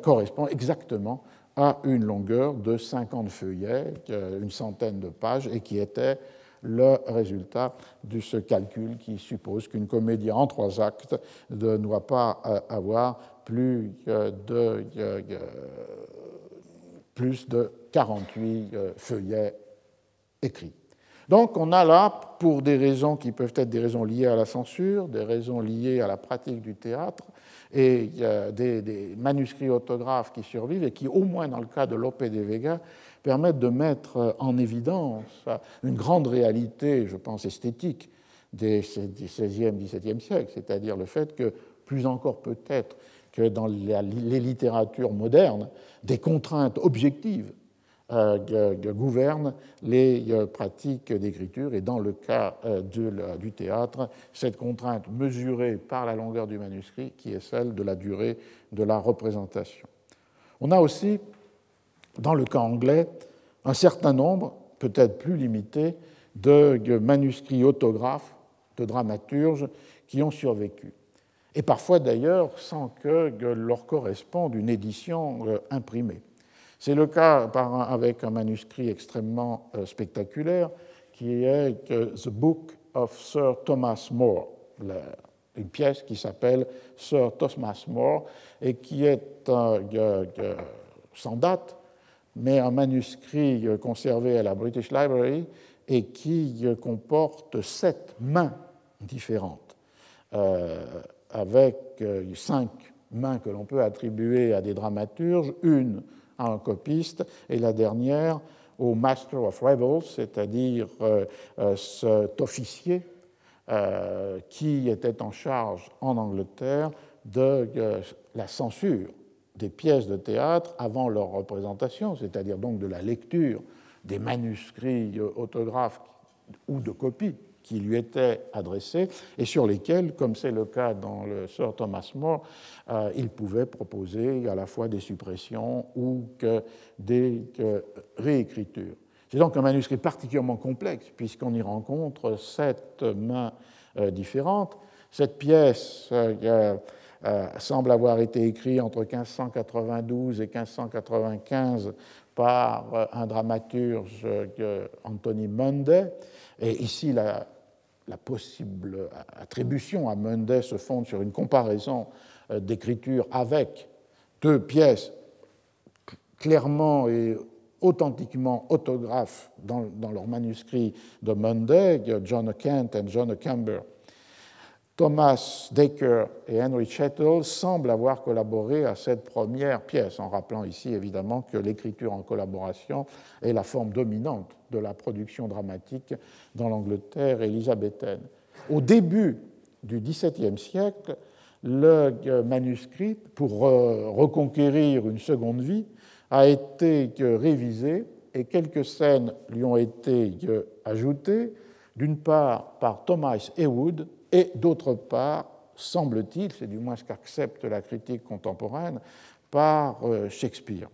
correspond exactement à une longueur de 50 feuillets, une centaine de pages, et qui était le résultat de ce calcul qui suppose qu'une comédie en trois actes ne doit pas euh, avoir plus de, plus de 48 euh, feuillets écrits. Donc on a là, pour des raisons qui peuvent être des raisons liées à la censure, des raisons liées à la pratique du théâtre, et a des, manuscrits autographes qui survivent et qui, au moins dans le cas de Lope de Vega, permettent de mettre en évidence une grande réalité, je pense, esthétique des XVIe, XVIIe siècles, c'est-à-dire le fait que, plus encore peut-être dans les littératures modernes, des contraintes objectives euh, gouvernent les euh, pratiques d'écriture et dans le cas euh, du théâtre, cette contrainte mesurée par la longueur du manuscrit qui est celle de la durée de la représentation. On a aussi, dans le cas anglais, un certain nombre, peut-être plus limité, de manuscrits autographes de dramaturges qui ont survécu. Et parfois d'ailleurs sans que leur corresponde une édition imprimée. C'est le cas avec un manuscrit extrêmement euh, spectaculaire qui est The Book of Sir Thomas More, une pièce qui s'appelle Sir Thomas More et qui est sans date, mais un manuscrit euh, conservé à la British Library et qui euh, comporte sept mains différentes, avec cinq mains que l'on peut attribuer à des dramaturges, une un copiste, et la dernière au Master of Revels, c'est-à-dire euh, euh, cet officier euh, qui était en charge en Angleterre de la censure des pièces de théâtre avant leur représentation, c'est-à-dire donc de la lecture des manuscrits autographes ou de copies qui lui étaient adressés et sur lesquels, comme c'est le cas dans le Sir Thomas More, euh, il pouvait proposer à la fois des suppressions ou que des réécritures. C'est donc un manuscrit particulièrement complexe puisqu'on y rencontre sept mains euh, différentes. Cette pièce euh, semble avoir été écrite entre 1592 et 1595 par un dramaturge, Anthony Munday, et ici, la, possible attribution à Munday se fonde sur une comparaison euh, d'écriture avec deux pièces clairement et authentiquement autographes dans, dans leur manuscrit de Munday, John Kent et John Camber. Thomas Dacre et Henry Chettle semblent avoir collaboré à cette première pièce, en rappelant ici évidemment que l'écriture en collaboration est la forme dominante de la production dramatique dans l'Angleterre élisabéthaine. Au début du XVIIe siècle, le manuscrit, pour reconquérir une seconde vie, a été révisé et quelques scènes lui ont été ajoutées, d'une part par Thomas Heywood, et d'autre part, semble-t-il, c'est du moins ce qu'accepte la critique contemporaine, par euh, Shakespeare,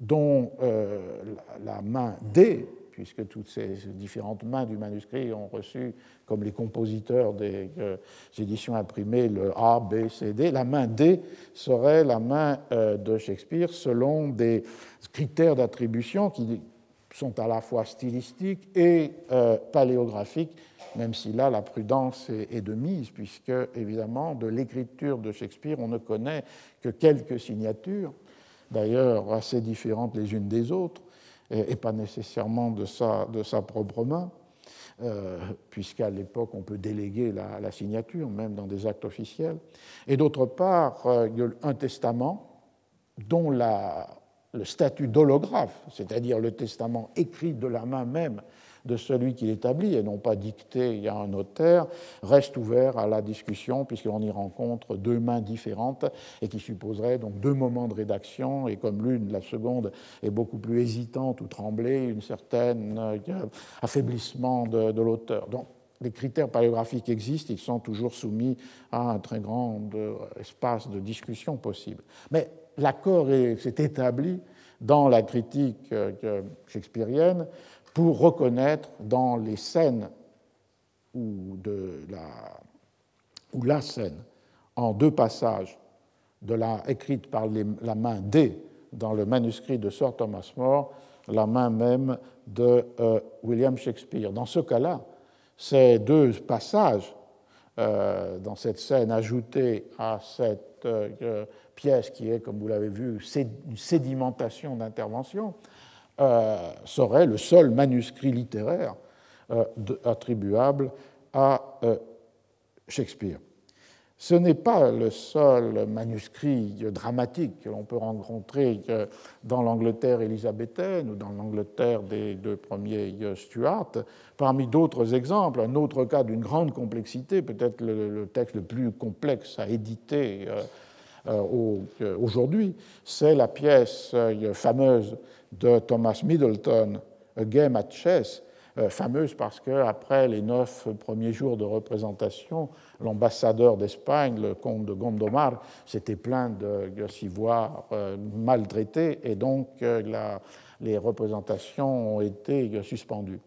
dont euh, la main D, puisque toutes ces différentes mains du manuscrit ont reçu, comme les compositeurs des euh, éditions imprimées, le A, B, C, D, la main D serait la main de Shakespeare selon des critères d'attribution qui sont à la fois stylistiques et paléographiques même si là la prudence est de mise, puisque évidemment de l'écriture de Shakespeare on ne connaît que quelques signatures, d'ailleurs assez différentes les unes des autres, et pas nécessairement de sa, propre main, euh, puisqu'à l'époque on peut déléguer la, signature, même dans des actes officiels, et d'autre part euh, un testament dont le statut d'holographe, c'est-à-dire le testament écrit de la main même de celui qui l'établit et non pas dicté a un notaire, reste ouvert à la discussion puisqu'on y rencontre deux mains différentes et qui supposerait donc deux moments de rédaction et comme l'une, la seconde, est beaucoup plus hésitante ou tremblée, une certaine euh, affaiblissement de, de l'auteur. Donc les critères paléographiques existent, ils sont toujours soumis à un très grand euh, espace de discussion possible. Mais l'accord s'est établi dans la critique euh, shakespearienne pour reconnaître dans les scènes ou, de la, ou la scène en deux passages de la, écrite par la main D dans le manuscrit de Sir Thomas More, la main même de euh, William Shakespeare. Dans ce cas-là, ces deux passages euh, dans cette scène ajoutée à cette euh, pièce qui est, comme vous l'avez vu, une sédimentation d'intervention, euh, serait le seul manuscrit littéraire euh, attribuable à euh, Shakespeare. Ce n'est pas le seul manuscrit dramatique que l'on peut rencontrer dans l'Angleterre élisabéthaine ou dans l'Angleterre des deux premiers Stuart. Parmi d'autres exemples, un autre cas d'une grande complexité, peut-être le, texte le plus complexe à éditer aujourd'hui, c'est la pièce fameuse de Thomas Middleton, A Game at Chess, euh, fameuse parce qu'après les neuf premiers jours de représentation, l'ambassadeur d'Espagne, le comte de Gondomar, s'était plaint de, s'y voir euh, maltraité et donc euh, les représentations ont été suspendues.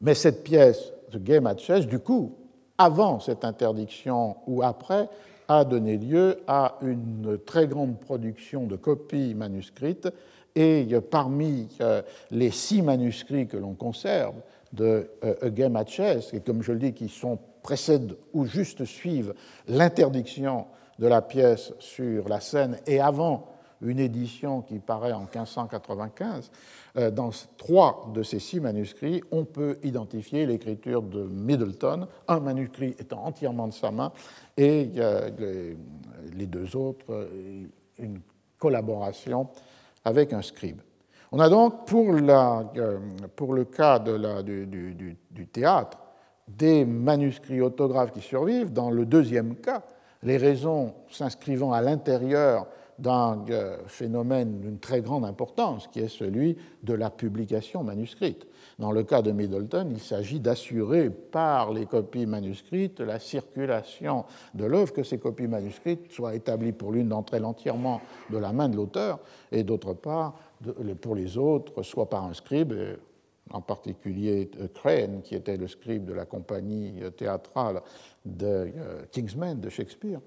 Mais cette pièce, The Game at Chess, du coup, avant cette interdiction ou après, a donné lieu à une très grande production de copies manuscrites. Et parmi euh, les six manuscrits que l'on conserve de euh, Game at Chess, et comme je le dis, qui sont, précèdent ou juste suivent l'interdiction de la pièce sur la scène et avant une édition qui paraît en 1595, euh, dans trois de ces six manuscrits, on peut identifier l'écriture de Middleton, un manuscrit étant entièrement de sa main, et les deux autres, une collaboration avec un scribe. On a donc, pour, euh, le cas du, théâtre, des manuscrits autographes qui survivent. Dans le deuxième cas, les raisons s'inscrivant à l'intérieur d'un phénomène d'une très grande importance, qui est celui de la publication manuscrite. Dans le cas de Middleton, il s'agit d'assurer par les copies manuscrites la circulation de l'œuvre, que ces copies manuscrites soient établies pour l'une d'entre elles entièrement de la main de l'auteur, et d'autre part, pour les autres, soit par un scribe, en particulier euh, Crane, qui était le scribe de la compagnie euh, théâtrale de euh, Kingsman de Shakespeare,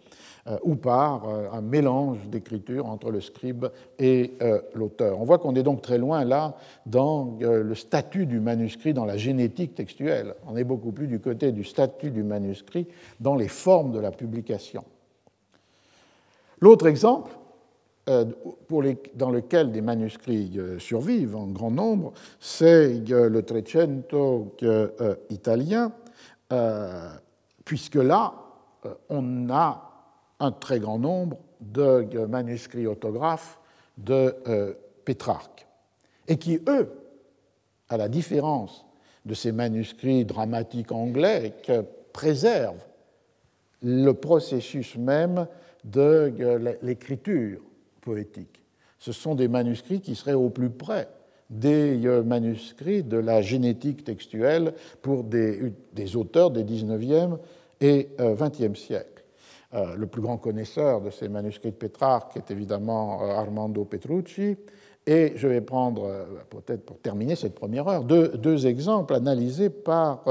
ou par un mélange d'écriture entre le scribe et l'auteur. On voit qu'on est donc très loin là dans le statut du manuscrit, dans la génétique textuelle. On est beaucoup plus du côté du statut du manuscrit dans les formes de la publication. L'autre exemple, euh, dans lequel des manuscrits euh, survivent en grand nombre, c'est le Trecento euh, italien, puisque là, on a un très grand nombre de manuscrits autographes de Pétrarque, et qui, eux, à la différence de ces manuscrits dramatiques anglais, préservent le processus même de l'écriture poétique. Ce sont des manuscrits qui seraient au plus près des euh, manuscrits de la génétique textuelle pour des, auteurs des 19e et 20e euh, siècles. Euh, le plus grand connaisseur de ces manuscrits de Pétrarque est évidemment Armando Petrucci. Et je vais prendre, peut-être pour terminer cette première heure, deux, exemples analysés par,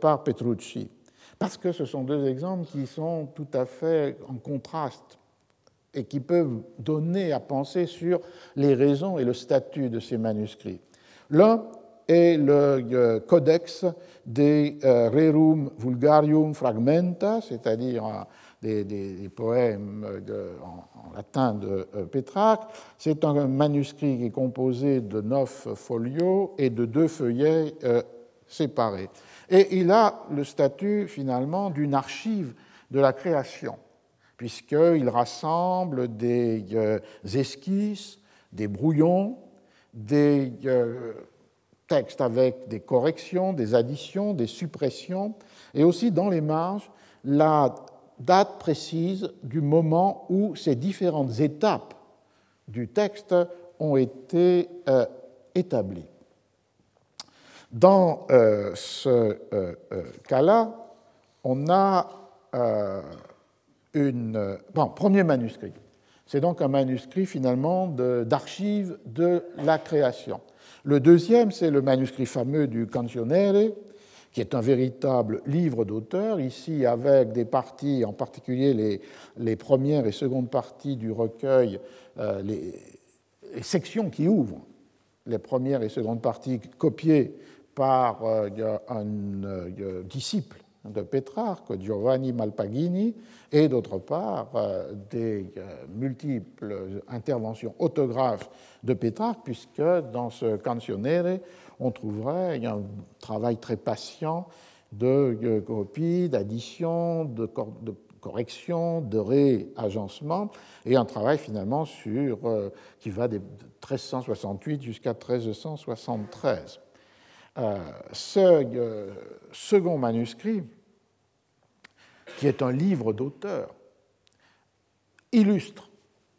par Petrucci. Parce que ce sont deux exemples qui sont tout à fait en contraste et qui peuvent donner à penser sur les raisons et le statut de ces manuscrits. L'un est le euh, codex des euh, Rerum Vulgarium Fragmenta, c'est-à-dire euh, des, poèmes en, latin de Pétrarque. C'est un manuscrit qui est composé de neuf folios et de deux feuillets séparés. Et il a le statut finalement d'une archive de la création puisqu'il rassemble des esquisses, des brouillons, des textes avec des corrections, des additions, des suppressions, et aussi dans les marges la date précise du moment où ces différentes étapes du texte ont été euh, établies. Dans ce cas-là, on a une, bon, premier manuscrit. C'est donc un manuscrit finalement d'archives de, la création. Le deuxième, c'est le manuscrit fameux du Canzionere, qui est un véritable livre d'auteur, ici avec des parties, en particulier les, premières et secondes parties du recueil, euh, les, sections qui ouvrent. Les premières et secondes parties copiées par euh, un euh, disciple de Pétrarque, Giovanni Malpagini, et d'autre part euh, des euh, multiples interventions autographes de Pétrarque, puisque dans ce canzionere, on trouverait un travail très patient de copie, d'addition, de, correction, de réagencement, et un travail finalement sur, euh, qui va de 1368 jusqu'à 1373. Ce second manuscrit qui est un livre d'auteur, illustre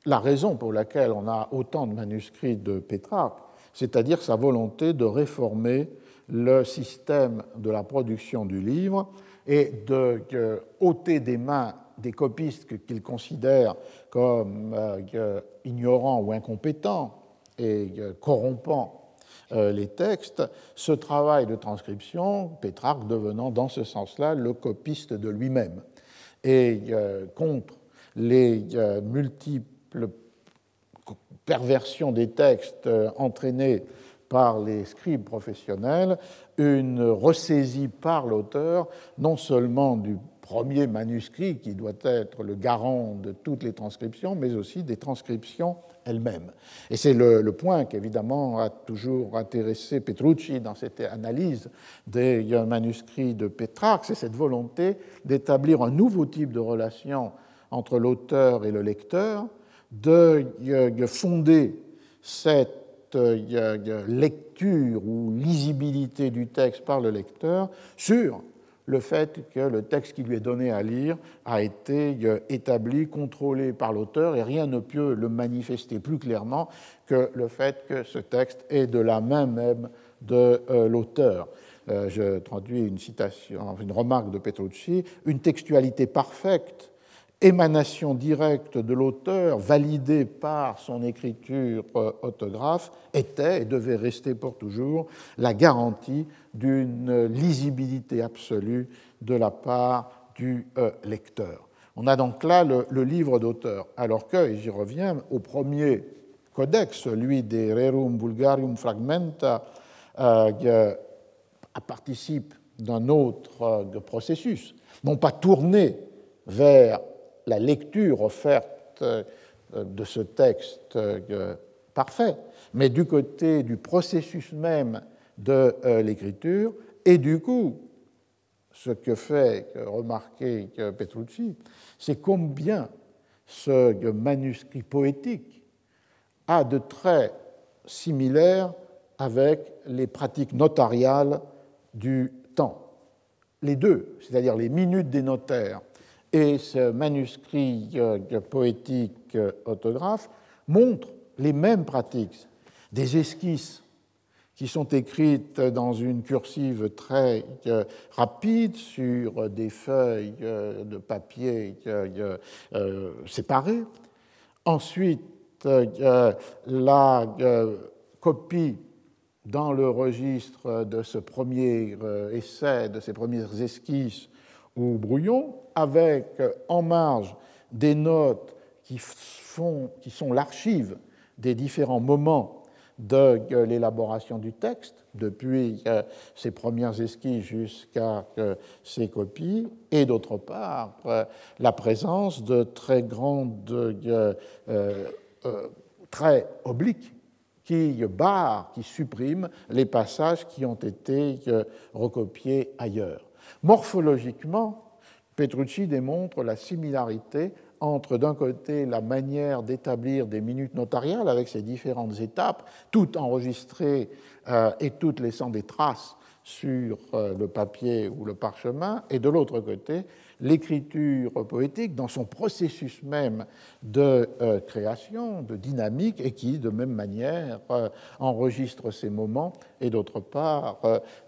la raison pour laquelle on a autant de manuscrits de Pétrarque, c'est-à-dire sa volonté de réformer le système de la production du livre et de ôter des mains des copistes qu'il considère comme euh, ignorants ou incompétents et euh, corrompant euh, les textes, ce travail de transcription, Pétrarque devenant dans ce sens-là le copiste de lui-même. Et euh, contre les euh, multiples perversions des textes entraînées par les scribes professionnels, une ressaisie par l'auteur, non seulement du premier manuscrit qui doit être le garant de toutes les transcriptions, mais aussi des transcriptions elle-même. Et c'est le, point qui, évidemment, a toujours intéressé Petrucci dans cette analyse des manuscrits de Pétrarque, c'est cette volonté d'établir un nouveau type de relation entre l'auteur et le lecteur, de fonder cette lecture ou lisibilité du texte par le lecteur sur le fait que le texte qui lui est donné à lire a été euh, établi, contrôlé par l'auteur, et rien ne peut le manifester plus clairement que le fait que ce texte est de la main même de euh, l'auteur. Euh, je traduis une citation, une remarque de Petrucci, une textualité parfaite émanation directe de l'auteur, validée par son écriture euh, autographe, était et devait rester pour toujours la garantie d'une lisibilité absolue de la part du euh, lecteur. On a donc là le, livre d'auteur, alors que, et j'y reviens, au premier codex, celui des Rerum Bulgarium Fragmenta, euh, participe d'un autre processus, non pas tourné vers la lecture offerte euh, de ce texte euh, parfait, mais du côté du processus même de euh, l'écriture, et du coup, ce que fait remarquer Petrucci, c'est combien ce manuscrit poétique a de traits similaires avec les pratiques notariales du temps. Les deux, c'est-à-dire les minutes des notaires et ce manuscrit euh, poétique euh, autographe montre les mêmes pratiques, des esquisses qui sont écrites dans une cursive très euh, rapide sur des feuilles de papier séparées. Ensuite, la copie dans le registre de ce premier essai, de ces premières esquisses ou brouillon, avec en marge des notes qui, qui sont l'archive des différents moments de l'élaboration du texte, depuis ses premières esquisses jusqu'à ses copies, et d'autre part la présence de très grandes euh, euh, traits obliques qui barrent, qui suppriment les passages qui ont été euh, recopiés ailleurs. Morphologiquement, Petrucci démontre la similarité entre, d'un côté, la manière d'établir des minutes notariales avec ses différentes étapes, toutes enregistrées euh, et toutes laissant des traces sur euh, le papier ou le parchemin, et de l'autre côté, l'écriture poétique dans son processus même de euh, création, de dynamique, et qui, de même manière, enregistre ces moments et, d'autre part,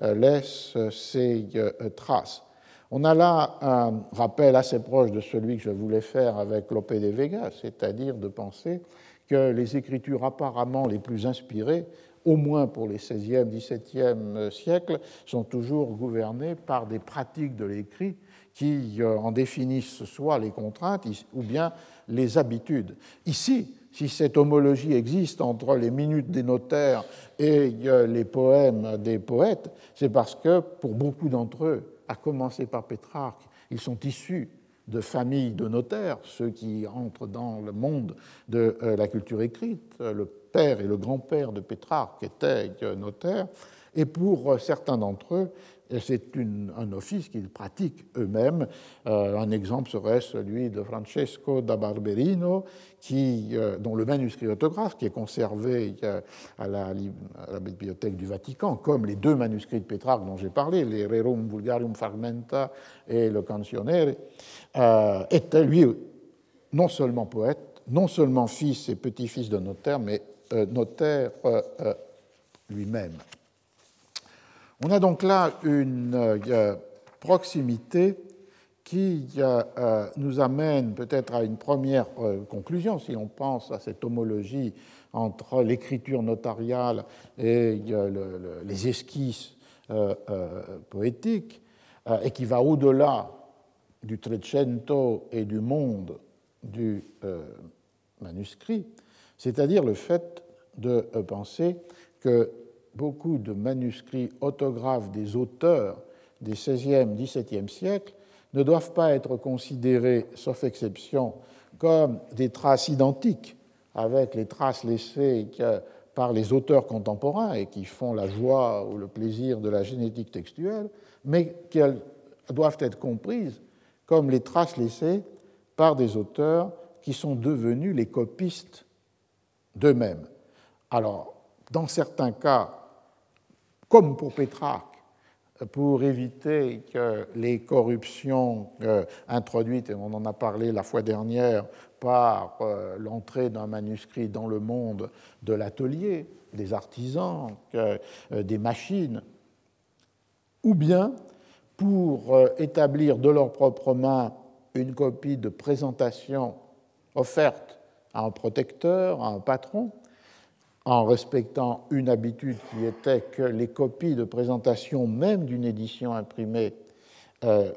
laisse ses traces. On a là un rappel assez proche de celui que je voulais faire avec Lope de Vega, c'est-à-dire de penser que les écritures apparemment les plus inspirées, au moins pour les 16e, 17e siècles, sont toujours gouvernées par des pratiques de l'écrit qui euh, en définissent soit les contraintes ou bien les habitudes. Ici, si cette homologie existe entre les minutes des notaires et euh, les poèmes des poètes, c'est parce que pour beaucoup d'entre eux, à commencer par Pétrarque, ils sont issus de familles de notaires, ceux qui entrent dans le monde de euh, la culture écrite. Le père et le grand-père de Pétrarque étaient notaires, et pour certains d'entre eux, c'est un office qu'ils pratiquent eux-mêmes. Euh, un exemple serait celui de Francesco da Barberino, euh, dont le manuscrit autographe, qui est conservé euh, à la, bibliothèque du Vatican, comme les deux manuscrits de Pétrarque dont j'ai parlé, les Rerum Vulgarium Fragmenta et le Cancionere, était lui non seulement poète, non seulement fils et petit-fils de notaire, mais notaire lui-même. On a donc là une euh, proximité qui euh, euh, nous amène peut-être à une première conclusion, si on pense à cette homologie entre l'écriture notariale et les esquisses poétiques, et qui va au-delà du Trecento et du monde du manuscrit, c'est-à-dire le fait de penser que beaucoup de manuscrits autographes des auteurs des XVIe, XVIIe siècles ne doivent pas être considérés, sauf exception, comme des traces identiques avec les traces laissées par les auteurs contemporains et qui font la joie ou le plaisir de la génétique textuelle, mais qu'elles doivent être comprises comme les traces laissées par des auteurs qui sont devenus les copistes d'eux-mêmes. Alors, dans certains cas, comme pour Pétrarque, pour éviter que les corruptions euh, introduites, et on en a parlé la fois dernière, par euh, l'entrée d'un manuscrit dans le monde de l'atelier, des artisans, euh, des machines, ou bien pour établir de leurs propres mains une copie de présentation offerte à un protecteur, à un patron, en respectant une habitude qui était que les copies de présentation même d'une édition imprimée euh,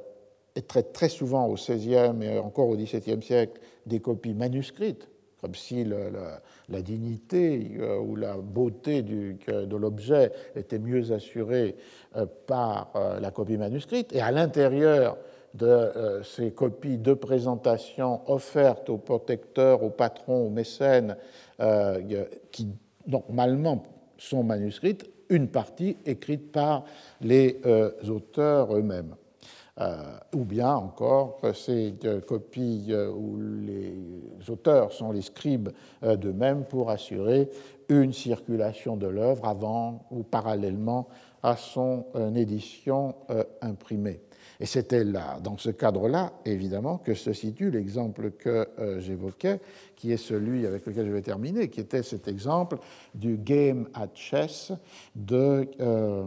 étaient très souvent au XVIe et encore au XVIIe siècle des copies manuscrites, comme si la dignité euh, ou la beauté de l'objet était mieux assurée euh, par la copie manuscrite. Et à l'intérieur de ces copies de présentation offertes aux protecteurs, aux patrons, aux mécènes, qui normalement sont manuscrites, une partie écrite par les euh, auteurs eux-mêmes. Euh, ou bien encore ces copies euh, où les auteurs sont les scribes d'eux-mêmes pour assurer une circulation de l'œuvre avant ou parallèlement à son édition imprimée. Et c'était là, dans ce cadre-là, évidemment, que se situe l'exemple que euh, j'évoquais, qui est celui avec lequel je vais terminer, qui était cet exemple du game at chess de, euh,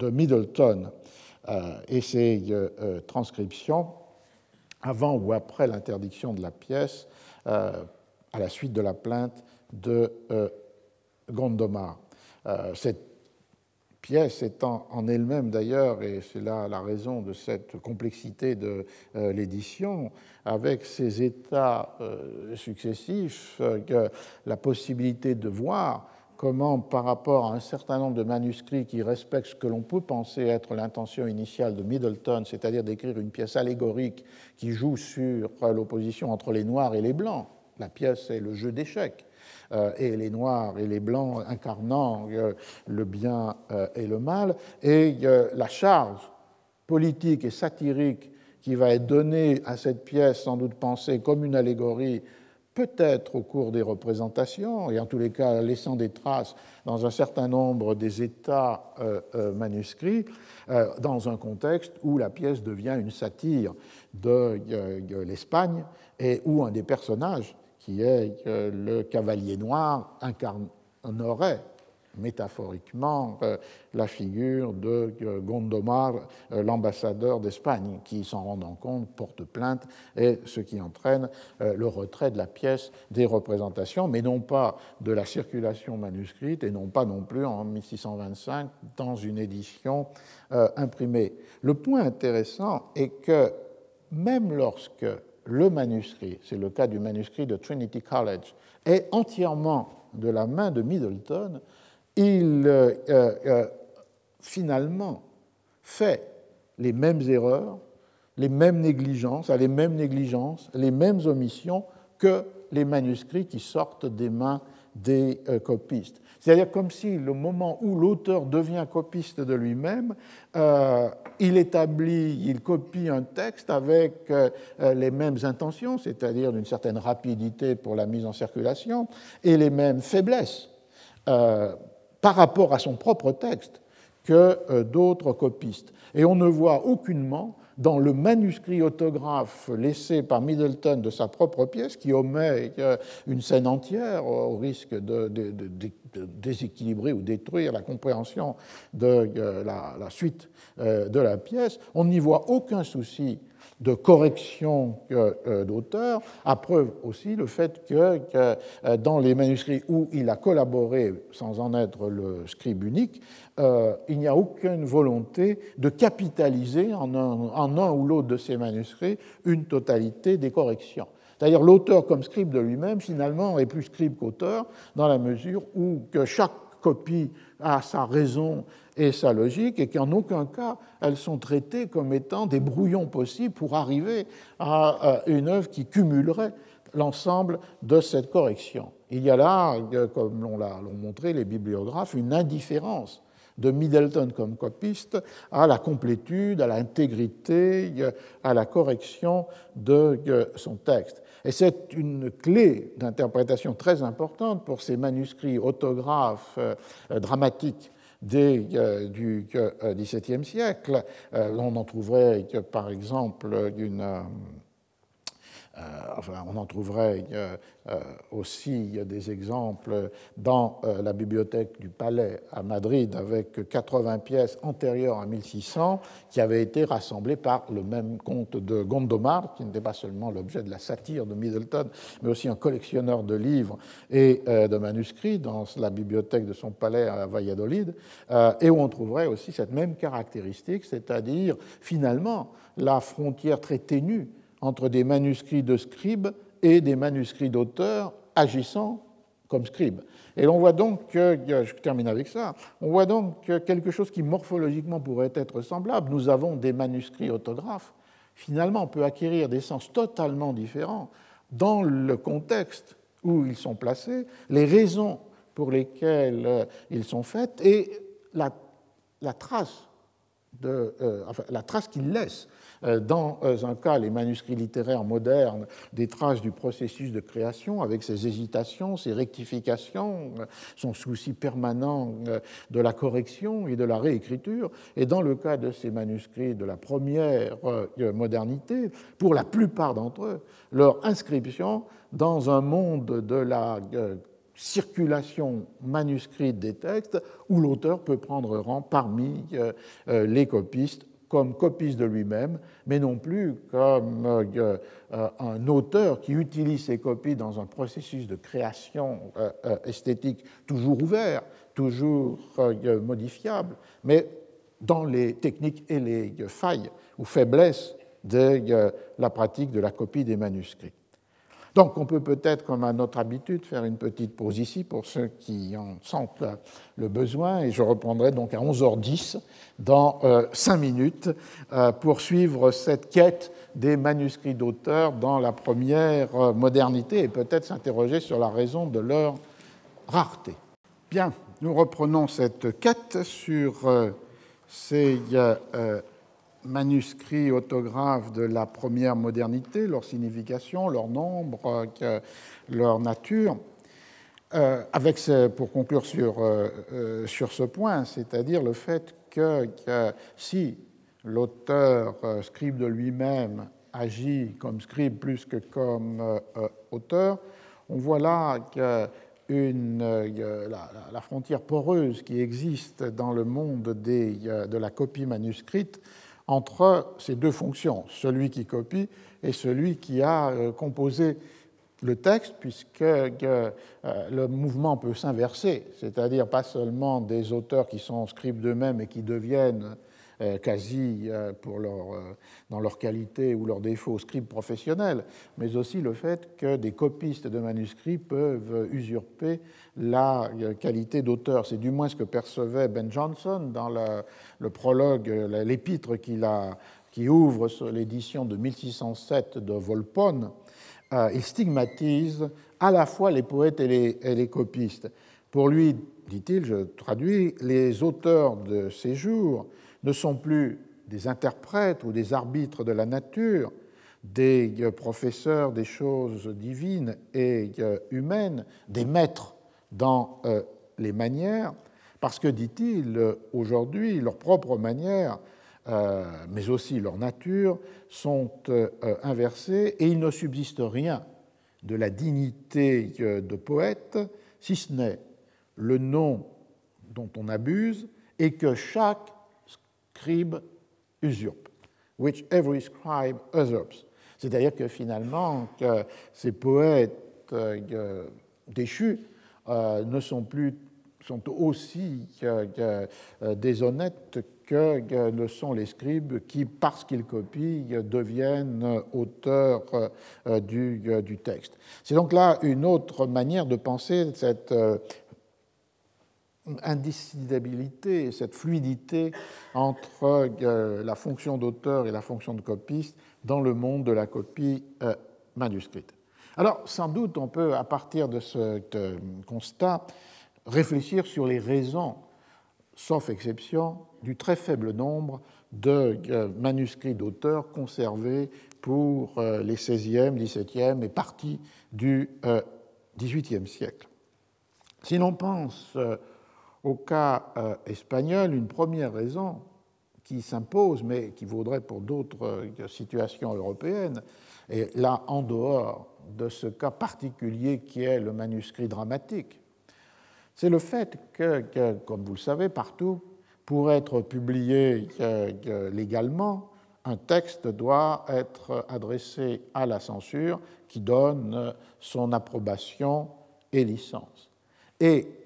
Middleton euh, et ses transcriptions avant ou après l'interdiction de la pièce à la suite de la plainte de Gondomar. Pièce étant en elle-même d'ailleurs, et c'est là la raison de cette complexité de euh, l'édition, avec ses états euh, successifs, euh, la possibilité de voir comment, par rapport à un certain nombre de manuscrits qui respectent ce que l'on peut penser être l'intention initiale de Middleton, c'est-à-dire d'écrire une pièce allégorique qui joue sur l'opposition entre les Noirs et les Blancs, la pièce est le jeu d'échecs, euh, et les noirs et les blancs incarnant euh, le bien euh, et le mal, et la charge politique et satirique qui va être donnée à cette pièce, sans doute pensée comme une allégorie, peut-être au cours des représentations, et en tous les cas laissant des traces dans un certain nombre des états manuscrits, dans un contexte où la pièce devient une satire de l'Espagne et où un des personnages qui est le cavalier noir incarnerait métaphoriquement euh, la figure de euh, Gondomar, euh, l'ambassadeur d'Espagne, qui, s'en rendant compte, porte plainte, et ce qui entraîne le retrait de la pièce des représentations, mais non pas de la circulation manuscrite, et non pas non plus en 1625 dans une édition imprimée. Le point intéressant est que même lorsque le manuscrit, c'est le cas du manuscrit de Trinity College, est entièrement de la main de Middleton, il euh, euh, finalement fait les mêmes erreurs, les mêmes négligences, les mêmes négligences, les mêmes omissions que les manuscrits qui sortent des mains des euh, copistes. C'est-à-dire comme si le moment où l'auteur devient copiste de lui-même, euh, il établit, il copie un texte avec euh, les mêmes intentions, c'est-à-dire d'une certaine rapidité pour la mise en circulation, et les mêmes faiblesses par rapport à son propre texte que d'autres copistes. Et on ne voit aucunement dans le manuscrit autographe laissé par Middleton de sa propre pièce, qui omet une scène entière au risque de, déséquilibrer ou détruire la compréhension de euh, la, suite euh, de la pièce, on n'y voit aucun souci de correction euh, d'auteur, à preuve aussi le fait que, euh, dans les manuscrits où il a collaboré sans en être le scribe unique, euh, il n'y a aucune volonté de capitaliser en un, ou l'autre de ces manuscrits une totalité des corrections. D'ailleurs, l'auteur comme scribe de lui-même, finalement, est plus scribe qu'auteur, dans la mesure où que chaque copie a sa raison et sa logique, et qu'en aucun cas elles sont traitées comme étant des brouillons possibles pour arriver à une œuvre qui cumulerait l'ensemble de cette correction. Il y a là, comme l'ont montré les bibliographes, une indifférence de Middleton comme copiste à la complétude, à l'intégrité, à la correction de son texte. Et c'est une clé d'interprétation très importante pour ces manuscrits autographes euh, dramatiques du XVIIe siècle. on en trouverait par exemple une euh, enfin, on en trouverait euh, euh, aussi des exemples dans la bibliothèque du Palais à Madrid avec 80 pièces antérieures à 1600 qui avaient été rassemblées par le même comte de Gondomar, qui n'était pas seulement l'objet de la satire de Middleton, mais aussi un collectionneur de livres et de manuscrits dans la bibliothèque de son palais à Valladolid, et où on trouverait aussi cette même caractéristique, c'est-à-dire finalement la frontière très ténue entre des manuscrits de scribes et des manuscrits d'auteurs agissant comme scribes. Et on voit donc, que, je termine avec ça, on voit donc quelque chose qui morphologiquement pourrait être semblable. Nous avons des manuscrits autographes. Finalement, on peut acquérir des sens totalement différents dans le contexte où ils sont placés, les raisons pour lesquelles euh, ils sont faits et la, la trace, euh, la trace qu'ils laissent euh, dans euh, un cas, les manuscrits littéraires modernes, des traces du processus de création avec ses hésitations, ses rectifications, son souci permanent de la correction et de la réécriture. Et dans le cas de ces manuscrits de la première modernité, pour la plupart d'entre eux, leur inscription dans un monde de la circulation manuscrite des textes où l'auteur peut prendre rang parmi les copistes comme copiste de lui-même, mais non plus comme euh, euh, un auteur qui utilise ses copies dans un processus de création euh, esthétique toujours ouvert, toujours modifiable, mais dans les techniques et les failles ou faiblesses de la pratique de la copie des manuscrits. Donc on peut peut-être, comme à notre habitude, faire une petite pause ici pour ceux qui en sentent le besoin, et je reprendrai donc à 11h10 dans euh, cinq minutes euh, pour suivre cette quête des manuscrits d'auteurs dans la première euh, modernité et peut-être s'interroger sur la raison de leur rareté. Bien, nous reprenons cette quête sur ces manuscrits autographes de la première modernité, leur signification, leur nombre, leur nature. Euh, avec pour conclure sur, euh, euh, sur ce point, c'est-à-dire le fait que, si l'auteur scribe de lui-même agit comme scribe plus que comme auteur, on voit là que une, la, la, frontière poreuse qui existe dans le monde des, de la copie manuscrite entre ces deux fonctions, celui qui copie et celui qui a euh, composé le texte, puisque euh, le mouvement peut s'inverser, c'est-à-dire pas seulement des auteurs qui sont scribes d'eux-mêmes et qui deviennent quasi pour leur, dans leur qualité ou leur défaut scribes professionnels, mais aussi le fait que des copistes de manuscrits peuvent usurper la qualité d'auteur. C'est du moins ce que percevait Ben Jonson dans le, prologue, l'épître qui ouvre l'édition de 1607 de Volpone. Euh, il stigmatise à la fois les poètes et les, et les copistes. Pour lui, dit-il, je traduis, les auteurs de ces jours ne sont plus des interprètes ou des arbitres de la nature, des professeurs des choses divines et humaines, des maîtres dans euh, les manières, parce que, dit-il, aujourd'hui, leurs propres manières, euh, mais aussi leur nature, sont euh, inversées et il ne subsiste rien de la dignité de poète, si ce n'est le nom dont on abuse et que chaque scribe which every scribe usurps. C'est-à-dire que finalement, ces poètes déchus euh, ne sont plus sont aussi euh, déshonnêtes que ne sont les scribes qui, parce qu'ils copient, deviennent auteurs euh, du, du texte. C'est donc là une autre manière de penser cette indécidabilité, cette fluidité entre la fonction d'auteur et la fonction de copiste dans le monde de la copie manuscrite. Alors, sans doute, on peut, à partir de ce constat, réfléchir sur les raisons, sauf exception, du très faible nombre de euh, manuscrits d'auteurs conservés pour euh, les XVIe, XVIIe et partie du XVIIIe euh, siècle. Si l'on pense Au cas espagnol, une première raison qui s'impose, mais qui vaudrait pour d'autres situations européennes, et là en dehors de ce cas particulier qui est le manuscrit dramatique, c'est le fait que, comme vous le savez, partout, pour être publié légalement, un texte doit être adressé à la censure qui donne son approbation et licence. Et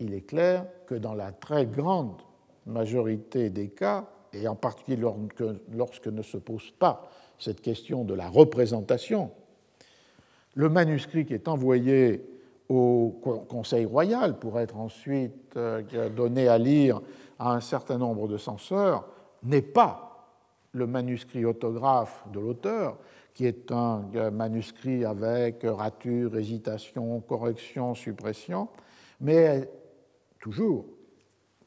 il est clair que dans la très grande majorité des cas, et en particulier lorsque, ne se pose pas cette question de la représentation, le manuscrit qui est envoyé au Conseil royal pour être ensuite euh, donné à lire à un certain nombre de censeurs n'est pas le manuscrit autographe de l'auteur, qui est un euh, manuscrit avec rature, hésitation, correction, suppression, mais toujours,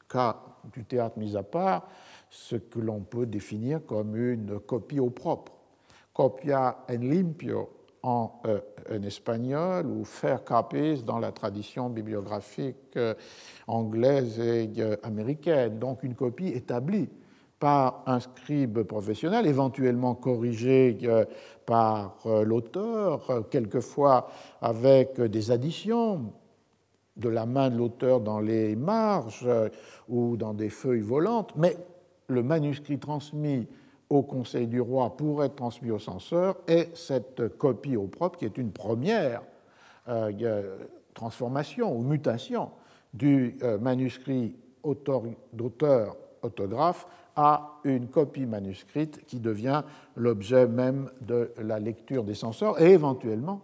cas du théâtre mis à part, ce que l'on peut définir comme une copie au propre. Copia en limpio en, euh, espagnol ou fair copies dans la tradition bibliographique euh, anglaise et euh, américaine. Donc une copie établie par un scribe professionnel, éventuellement corrigée par l'auteur, quelquefois avec des additions de la main de l'auteur dans les marges ou dans des feuilles volantes, mais le manuscrit transmis au Conseil du roi pour être transmis au censeur est cette copie au propre qui est une première euh, transformation ou mutation du euh, manuscrit d'auteur autographe à une copie manuscrite qui devient l'objet même de la lecture des censeurs et éventuellement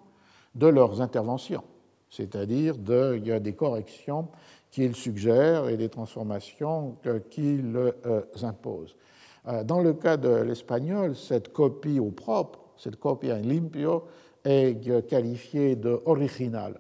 de leurs interventions, c'est-à-dire de, des corrections qu'ils suggèrent et des transformations qu'ils euh, imposent. Euh, dans le cas de l'espagnol, cette copie au propre, cette copie en limpio, est qualifiée de original, euh,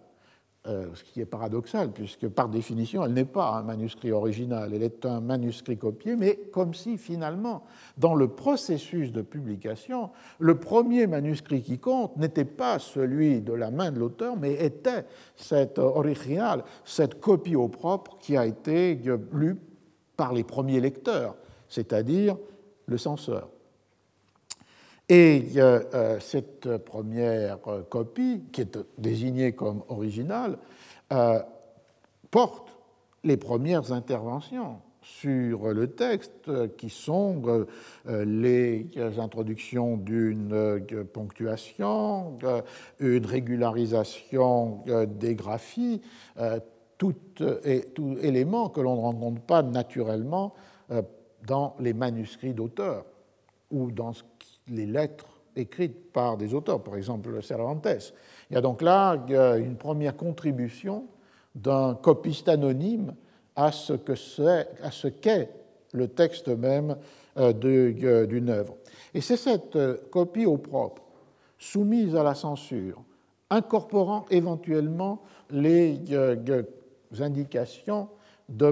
ce qui est paradoxal, puisque par définition, elle n'est pas un manuscrit original, elle est un manuscrit copié, mais comme si finalement, dans le processus de publication, le premier manuscrit qui compte n'était pas celui de la main de l'auteur, mais était cet original, cette copie au propre qui a été lue par les premiers lecteurs, c'est-à-dire le censeur. Et euh, cette première euh, copie, qui est désignée comme originale, euh, porte les premières interventions sur le texte, qui sont les introductions d'une ponctuation, une régularisation des graphies, tout, élément que l'on ne rencontre pas naturellement dans les manuscrits d'auteurs ou dans les lettres écrites par des auteurs, par exemple Cervantes. Il y a donc là une première contribution d'un copiste anonyme à ce qu'est le texte même euh, euh, d'une œuvre. Et c'est cette euh, copie au propre, soumise à la censure, incorporant éventuellement les indications de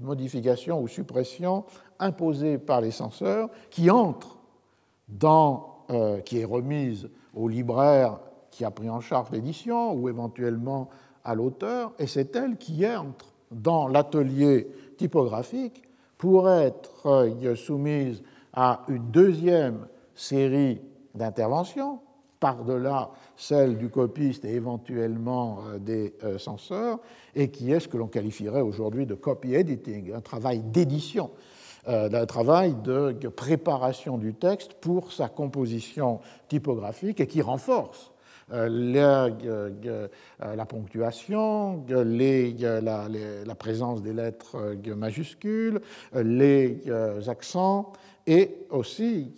modification ou suppression imposée par les censeurs qui entre euh, qui est remise au libraire qui a pris en charge l'édition ou éventuellement à l'auteur, et c'est elle qui entre dans l'atelier typographique pour être euh, soumise à une deuxième série d'interventions par-delà celle du copiste et éventuellement euh, des censeurs, et qui est ce que l'on qualifierait aujourd'hui de copy editing, un travail d'édition, euh, un travail de préparation du texte pour sa composition typographique et qui renforce la, la, ponctuation, la, présence des lettres majuscules, les accents et aussi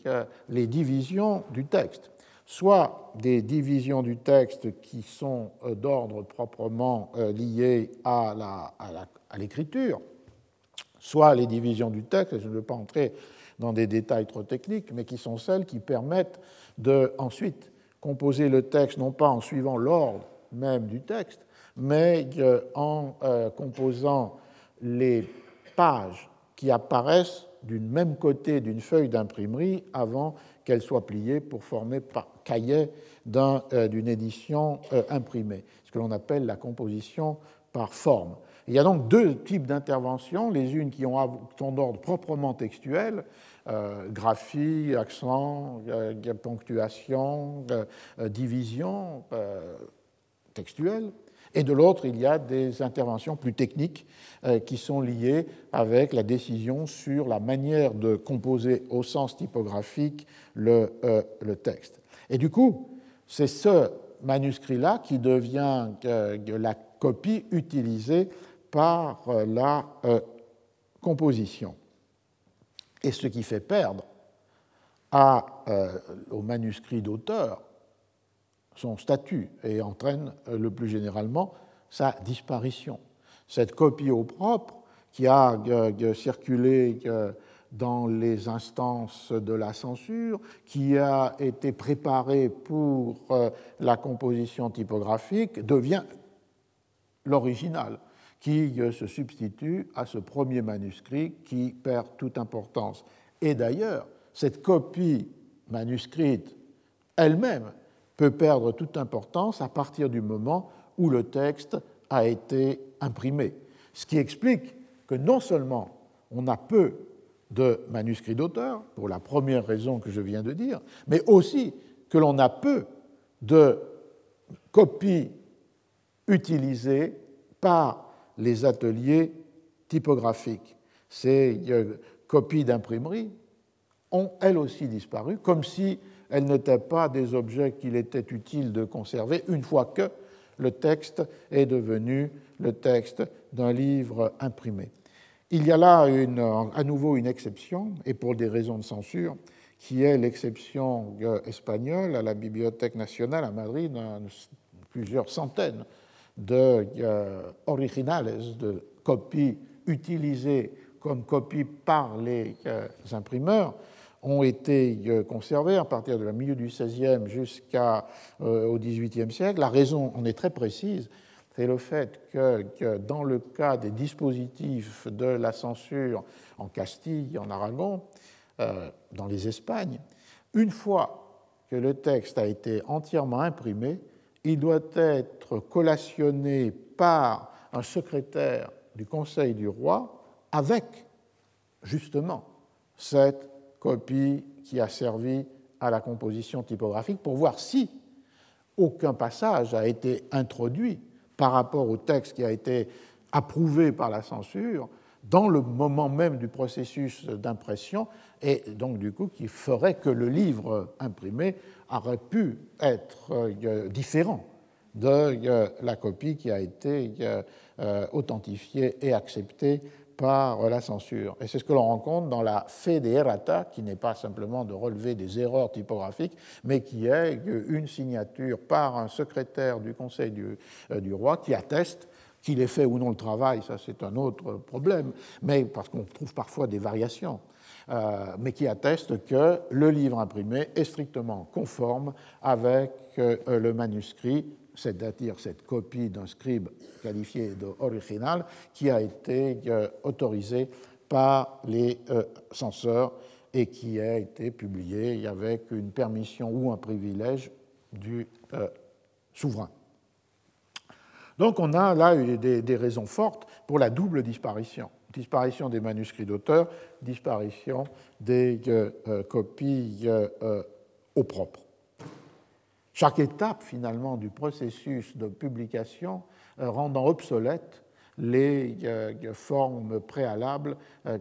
les divisions du texte. Soit des divisions du texte qui sont euh, d'ordre proprement euh, liées à l'écriture, soit les divisions du texte, je ne veux pas entrer dans des détails trop techniques, mais qui sont celles qui permettent de ensuite composer le texte non pas en suivant l'ordre même du texte, mais euh, en composant les pages qui apparaissent d'une même côté d'une feuille d'imprimerie avant qu'elle soit pliée pour former cahier euh, d'une édition euh, imprimée, ce que l'on appelle la composition par forme. Il y a donc deux types d'interventions, les unes qui ont sont d'ordre proprement textuel, euh, graphie, accent, euh, ponctuation, euh, division textuelle, et de l'autre, il y a des interventions plus techniques qui sont liées avec la décision sur la manière de composer au sens typographique le, le texte. Et du coup, c'est ce manuscrit-là qui devient la copie utilisée par la composition et ce qui fait perdre à, euh, au manuscrit d'auteur son statut et entraîne euh, le plus généralement sa disparition. Cette copie au propre qui a euh, circulé dans les instances de la censure, qui a été préparée pour la composition typographique, devient l'original qui se substitue à ce premier manuscrit qui perd toute importance. Et d'ailleurs, cette copie manuscrite elle-même peut perdre toute importance à partir du moment où le texte a été imprimé. Ce qui explique que non seulement on a peu de manuscrits d'auteur, pour la première raison que je viens de dire, mais aussi que l'on a peu de copies utilisées par les ateliers typographiques. Ces euh, copies d'imprimerie ont elles aussi disparu, comme si elles n'étaient pas des objets qu'il était utile de conserver une fois que le texte est devenu le texte d'un livre imprimé. Il y a là à nouveau une exception, et pour des raisons de censure, qui est l'exception euh, espagnole à la Bibliothèque nationale à Madrid, plusieurs centaines de euh, originales, de copies utilisées comme copies par les euh, imprimeurs, ont été euh, conservées à partir de la milieu du XVIe jusqu'au XVIIIe siècle. La raison en est très précise, c'est le fait que, dans le cas des dispositifs de la censure en Castille, en Aragon, dans les Espagnes, une fois que le texte a été entièrement imprimé, il doit être collationné par un secrétaire du Conseil du roi avec justement cette copie qui a servi à la composition typographique pour voir si aucun passage a été introduit par rapport au texte qui a été approuvé par la censure dans le moment même du processus d'impression et donc du coup qui ferait que le livre imprimé aurait pu être euh, différent de euh, la copie qui a été euh, authentifiée et acceptée par la censure. Et c'est ce que l'on rencontre dans la des errata, qui n'est pas simplement de relever des erreurs typographiques, mais qui est une signature par un secrétaire du Conseil du roi qui atteste qu'il ait fait ou non le travail, ça c'est un autre problème, mais parce qu'on trouve parfois des variations. Euh, mais qui atteste que le livre imprimé est strictement conforme avec euh, le manuscrit, c'est-à-dire cette copie d'un scribe qualifié d'original qui a été euh, autorisé par les censeurs et qui a été publié avec une permission ou un privilège du souverain. Donc on a là des, raisons fortes pour la double disparition disparition des manuscrits d'auteur, disparition des euh, euh, copies euh, au propre. Chaque étape finalement du processus de publication rendant obsolètes les formes préalables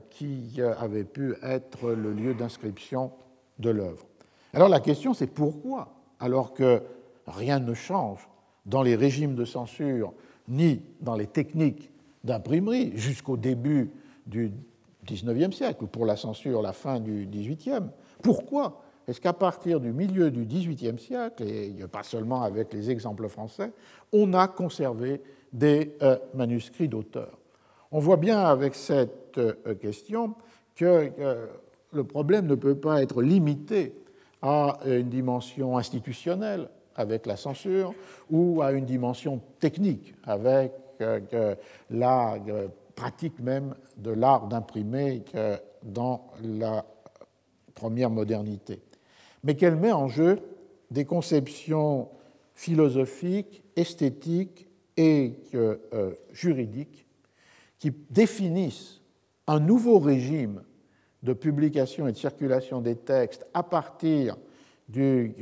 qui avaient pu être le lieu d'inscription de l'œuvre. Alors la question c'est pourquoi, alors que rien ne change dans les régimes de censure ni dans les techniques d'imprimerie jusqu'au début du XIXe siècle, ou pour la censure, la fin du XVIIIe. Pourquoi est-ce qu'à partir du milieu du XVIIIe siècle, et pas seulement avec les exemples français, on a conservé des euh, manuscrits d'auteurs? On voit bien avec cette euh, question que euh, le problème ne peut pas être limité à une dimension institutionnelle avec la censure ou à une dimension technique avec la pratique même de l'art d'imprimer dans la première modernité, mais qu'elle met en jeu des conceptions philosophiques, esthétiques et euh, juridiques qui définissent un nouveau régime de publication et de circulation des textes à partir du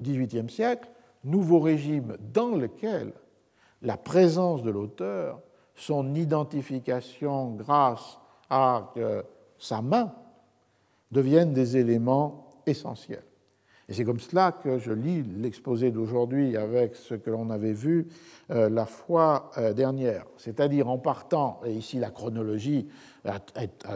XVIIIe siècle, nouveau régime dans lequel la présence de l'auteur, son identification grâce à sa main, deviennent des éléments essentiels. Et c'est comme cela que je lis l'exposé d'aujourd'hui avec ce que l'on avait vu euh, la fois euh, dernière, c'est-à-dire en partant, et ici la chronologie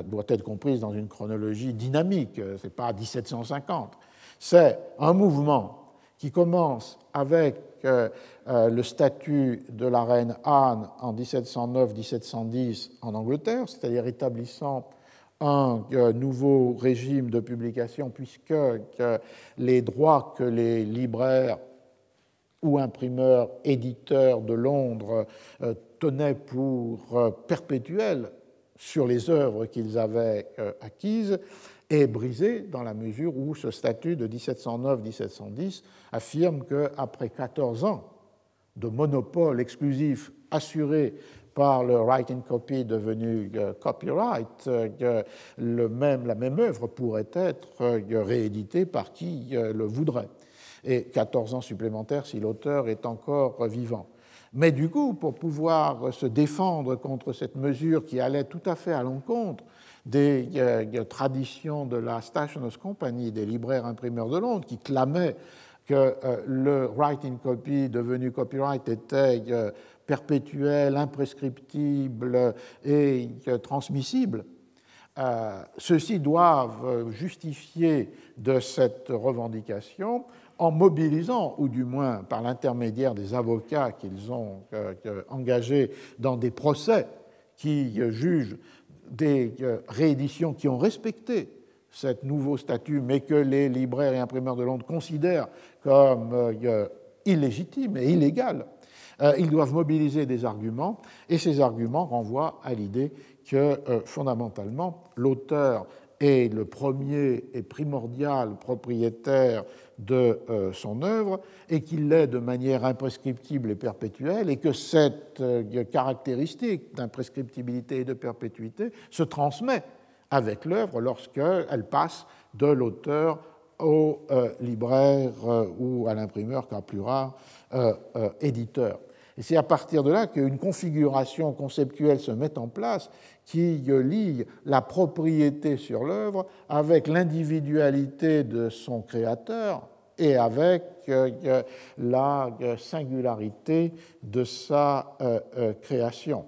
doit être comprise dans une chronologie dynamique, euh, ce n'est pas 1750, c'est un mouvement qui commence avec le statut de la reine Anne en 1709-1710 en Angleterre, c'est-à-dire établissant un nouveau régime de publication puisque les droits que les libraires ou imprimeurs, éditeurs de Londres euh, tenaient pour euh, perpétuels sur les œuvres qu'ils avaient euh, acquises est brisé dans la mesure où ce statut de 1709-1710 affirme qu'après 14 ans de monopole exclusif assuré par le writing copy devenu euh, copyright, euh, le même, la même œuvre pourrait être euh, rééditée par qui le voudrait. Et 14 ans supplémentaires si l'auteur est encore vivant. Mais du coup, pour pouvoir se défendre contre cette mesure qui allait tout à fait à l'encontre des traditions de la Stationers Company, des libraires imprimeurs de Londres, qui clamaient que le writing copy devenu copyright était perpétuel, imprescriptible et transmissible, euh, ceux-ci doivent justifier de cette revendication en mobilisant, ou du moins par l'intermédiaire des avocats qu'ils ont euh, engagés dans des procès qui jugent des euh, rééditions qui ont respecté ce nouveau statut, mais que les libraires et imprimeurs de Londres considèrent comme illégitimes et illégales, euh, ils doivent mobiliser des arguments, et ces arguments renvoient à l'idée que euh, fondamentalement l'auteur est le premier et primordial propriétaire de euh, son œuvre et qu'il l'est de manière imprescriptible et perpétuelle et que cette caractéristique d'imprescriptibilité et de perpétuité se transmet avec l'œuvre lorsqu'elle passe de l'auteur au libraire ou à l'imprimeur, car plus rare, éditeur. Et c'est à partir de là qu'une configuration conceptuelle se met en place qui lie la propriété sur l'œuvre avec l'individualité de son créateur et avec euh, la singularité de sa euh, euh, création.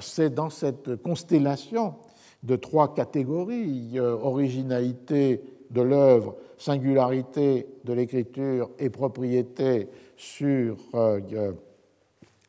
C'est dans cette constellation de trois catégories, originalité de l'œuvre, singularité de l'écriture et propriété sur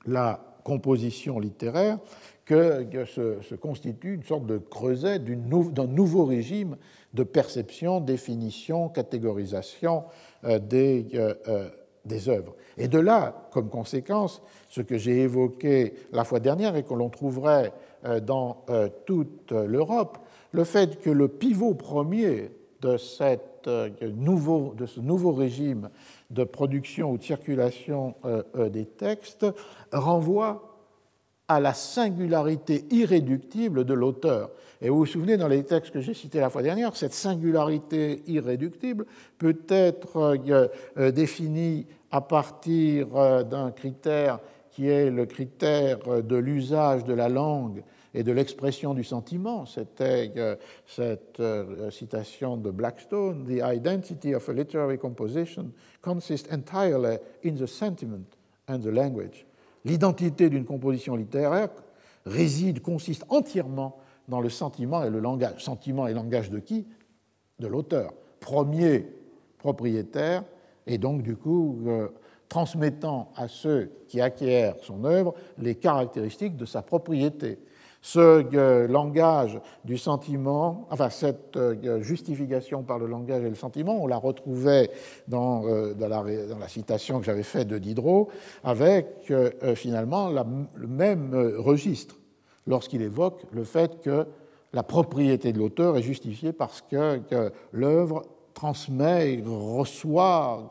la composition littéraire que, se, constitue une sorte de creuset d'un nouveau régime de perception, définition, catégorisation euh, des, euh, euh, des œuvres. Et de là, comme conséquence, ce que j'ai évoqué la fois dernière et que l'on trouverait dans toute l'Europe, le fait que le pivot premier de, de ce nouveau régime de production ou de circulation des textes renvoie à la singularité irréductible de l'auteur. Et vous vous souvenez, dans les textes que j'ai cités la fois dernière, cette singularité irréductible peut être euh, définie à partir d'un critère qui est le critère de l'usage de la langue et de l'expression du sentiment. C'était euh, cette euh, citation de Blackstone The identity of a literary composition consists entirely in the sentiment and the language. L'identité d'une composition littéraire réside, consiste entièrement dans le sentiment et le langage. Sentiment et langage de qui? De l'auteur. Premier propriétaire, et donc du coup euh, transmettant à ceux qui acquièrent son œuvre les caractéristiques de sa propriété ce euh, langage du sentiment, enfin cette euh, justification par le langage et le sentiment, on la retrouvait dans, euh, la, citation que j'avais faite de Diderot, avec finalement le même registre lorsqu'il évoque le fait que la propriété de l'auteur est justifiée parce que, que l'œuvre transmet, reçoit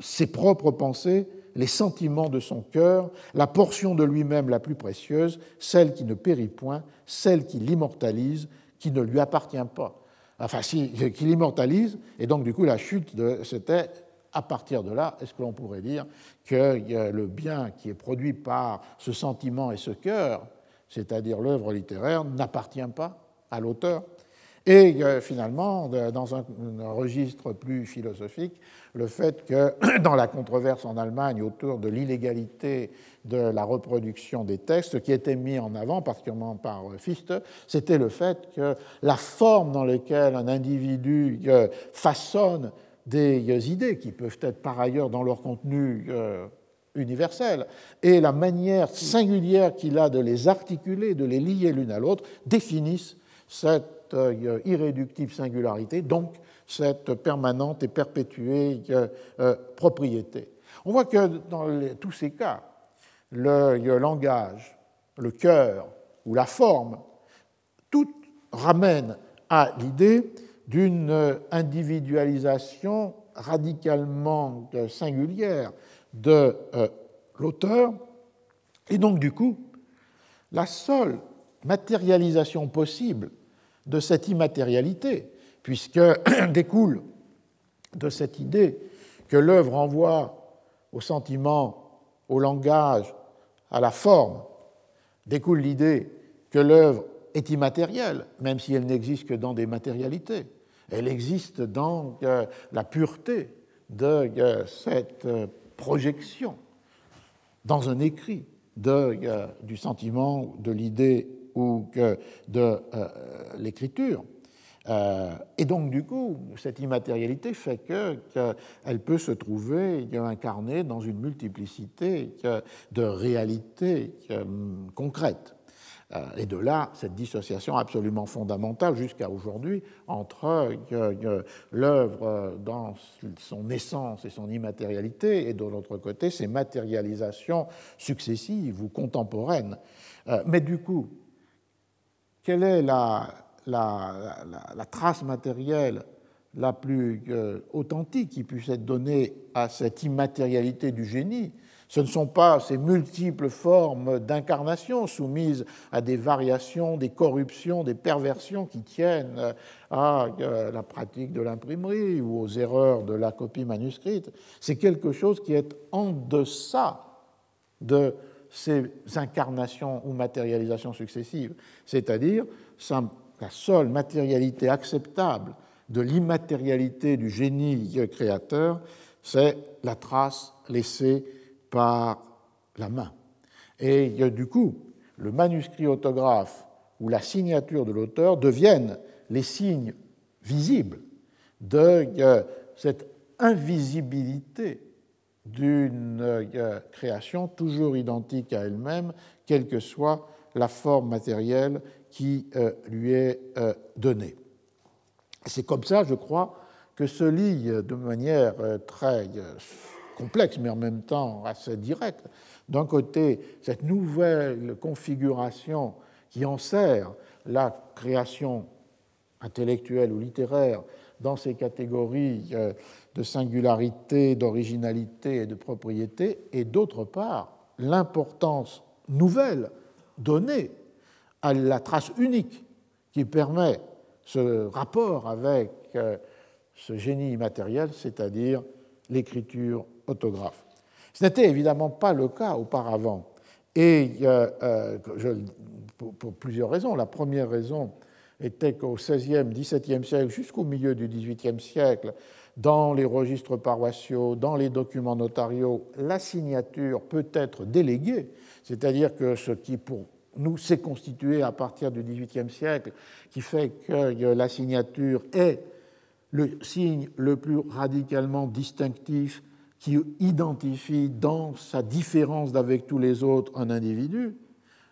ses propres pensées les sentiments de son cœur, la portion de lui-même la plus précieuse, celle qui ne périt point, celle qui l'immortalise, qui ne lui appartient pas. Enfin, si, qui l'immortalise, et donc du coup la chute, c'était à partir de là, est-ce que l'on pourrait dire que le bien qui est produit par ce sentiment et ce cœur, c'est-à-dire l'œuvre littéraire, n'appartient pas à l'auteur? Et euh, finalement, dans un, registre plus philosophique, le fait que dans la controverse en Allemagne autour de l'illégalité de la reproduction des textes, qui était mis en avant particulièrement par Fichte, c'était le fait que la forme dans laquelle un individu euh, façonne des idées, qui peuvent être par ailleurs dans leur contenu euh, universel, et la manière singulière qu'il a de les articuler, de les lier l'une à l'autre, définissent cette euh, irréductible singularité, donc cette permanente et perpétuée euh, euh, propriété. On voit que dans tous ces cas, le langage, le cœur ou la forme, tout ramène à l'idée d'une individualisation radicalement singulière de l'auteur. Et donc, du coup, la seule matérialisation possible de cette immatérialité, puisque découle de cette idée que l'œuvre envoie au sentiment, au langage, à la forme, découle l'idée que l'œuvre est immatérielle, même si elle n'existe que dans des matérialités. Elle existe dans euh, la pureté de euh, cette euh, projection dans un écrit de, du sentiment, de l'idée ou que de euh, l'écriture. Euh, et donc, du coup, cette immatérialité fait qu'elle peut se trouver incarnée dans une multiplicité de réalités concrètes. Euh, et de là, cette dissociation absolument fondamentale jusqu'à aujourd'hui entre l'œuvre dans son essence et son immatérialité, et de l'autre côté, ses matérialisations successives ou contemporaines. Mais du coup, quelle est la, trace matérielle la plus euh, authentique qui puisse être donnée à cette immatérialité du génie? Ce ne sont pas ces multiples formes d'incarnation soumises à des variations, des corruptions, des perversions qui tiennent à euh, la pratique de l'imprimerie ou aux erreurs de la copie manuscrite. C'est quelque chose qui est en deçà de ces incarnations ou matérialisations successives, c'est-à-dire la seule matérialité acceptable de l'immatérialité du génie créateur, c'est la trace laissée par la main. Et du coup, le manuscrit autographe ou la signature de l'auteur deviennent les signes visibles de euh, cette invisibilité d'une euh, création toujours identique à elle-même, quelle que soit la forme matérielle qui euh, lui est euh, donnée. C'est comme ça, je crois, que se lie de manière très complexe, mais en même temps assez directe, d'un côté, cette nouvelle configuration qui sert la création intellectuelle ou littéraire dans ces catégories de singularité, d'originalité et de propriété, et d'autre part l'importance nouvelle donnée à la trace unique qui permet ce rapport avec euh, ce génie immatériel, c'est-à-dire l'écriture autographe. Ce n'était évidemment pas le cas auparavant, et euh, euh, pour, pour, plusieurs raisons. La première raison était qu'au XVIe, XVIIe siècle, jusqu'au milieu du XVIIIe siècle, dans les registres paroissiaux, dans les documents notariaux, la signature peut être déléguée, c'est-à-dire que ce qui pour nous s'est constitué à partir du XVIIIe siècle, qui fait que la signature est le signe le plus radicalement distinctif qui identifie dans sa différence d'avec tous les autres un individu,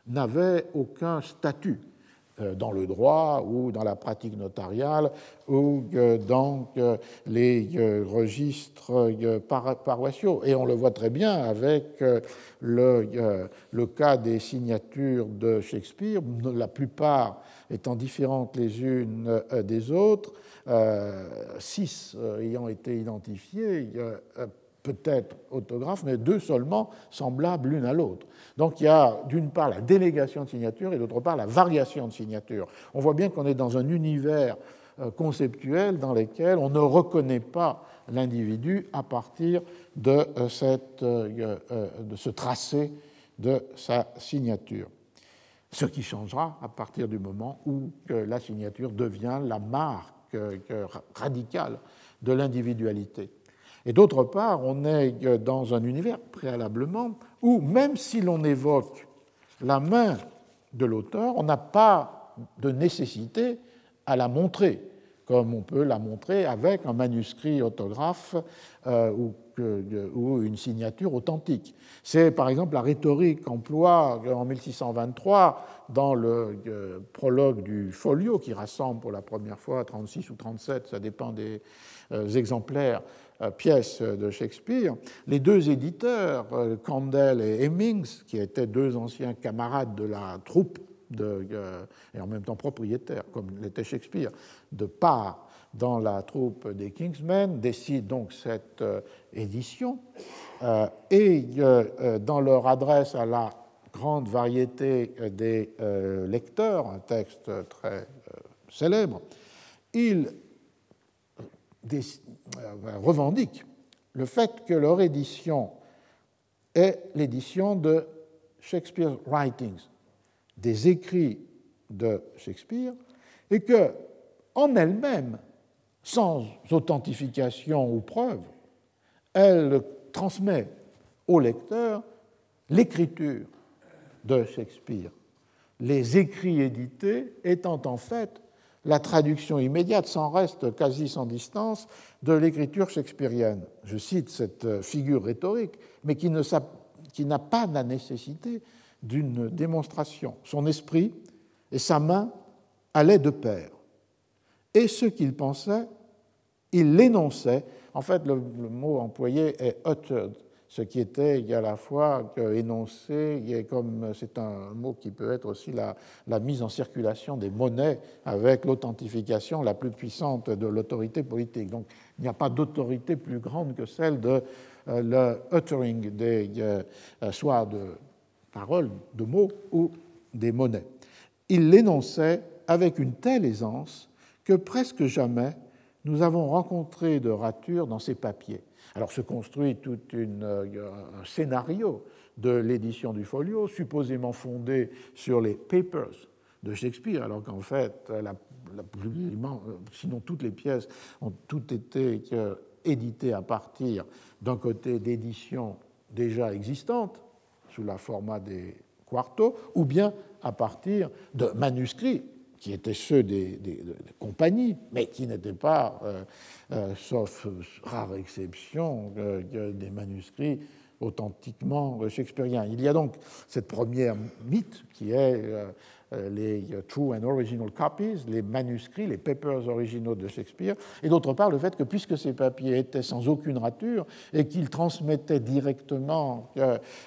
n'avait aucun statut. Euh, dans le droit ou dans la pratique notariale ou dans euh, les euh, registres paroissiaux. Et on le voit très bien avec le, le cas des signatures de Shakespeare, la plupart étant différentes les unes des autres, six ayant été identifiées peut-être autographes, mais deux seulement semblables l'une à l'autre. Donc il y a d'une part la délégation de signature et d'autre part la variation de signature. On voit bien qu'on est dans un univers euh, conceptuel dans lequel on ne reconnaît pas l'individu à partir de, euh, euh, de ce tracé de sa signature. Ce qui changera à partir du moment où la signature devient la marque radicale de l'individualité. Et d'autre part, on est dans un univers préalablement où, même si l'on évoque la main de l'auteur, on n'a pas de nécessité à la montrer, comme on peut la montrer avec un manuscrit autographe euh, ou, ou, une signature authentique. C'est par exemple la rhétorique qu'emploie en 1623 dans le euh, prologue du folio qui rassemble pour la première fois 36 ou 37, ça dépend des euh, exemplaires, euh, pièces de Shakespeare, les deux éditeurs, euh, Candell et Hemmings, qui étaient deux anciens camarades de la troupe euh, et en même temps propriétaires, comme l'était Shakespeare, de part dans la troupe des Kingsmen, décident donc cette édition. et dans leur adresse à la grande variété des lecteurs, un texte très célèbre, ils euh, revendiquent le fait que leur édition est l'édition de Shakespeare Writings, des écrits de Shakespeare, et que, en elle-même, sans authentification ou preuve, elle transmet au lecteur l'écriture de Shakespeare, les écrits édités étant en fait la traduction immédiate, sans reste, quasi sans distance, de l'écriture shakespearienne. Je cite cette figure rhétorique, mais qui n'a pas la nécessité d'une démonstration. Son esprit et sa main allaient de pair. Et ce qu'il pensait, il l'énonçait. En fait, le, mot employé est uttered, ce qui était à la fois énoncé, comme c'est un mot qui peut être aussi la, mise en circulation des monnaies avec l'authentification la plus puissante de l'autorité politique. Donc il n'y a pas d'autorité plus grande que celle de euh, le uttering des, euh, soit de paroles, de mots ou des monnaies. Il l'énonçait avec une telle aisance que presque jamais nous avons rencontré de rature dans ses papiers. Alors se construit tout euh, un scénario de l'édition du folio, supposément fondé sur les papers de Shakespeare, alors qu'en fait, la, sinon toutes les pièces ont toutes été éditées à partir d'un côté d'éditions déjà existantes, sous la format des quartos, ou bien à partir de manuscrits qui étaient ceux des, compagnies, mais qui n'étaient pas, euh, euh, sauf rare exception, euh, des manuscrits authentiquement shakespeariens. Il y a donc cette première mythe qui est les true and original copies, les manuscrits, les papers originaux de Shakespeare, et d'autre part le fait que puisque ces papiers étaient sans aucune rature et qu'ils transmettaient directement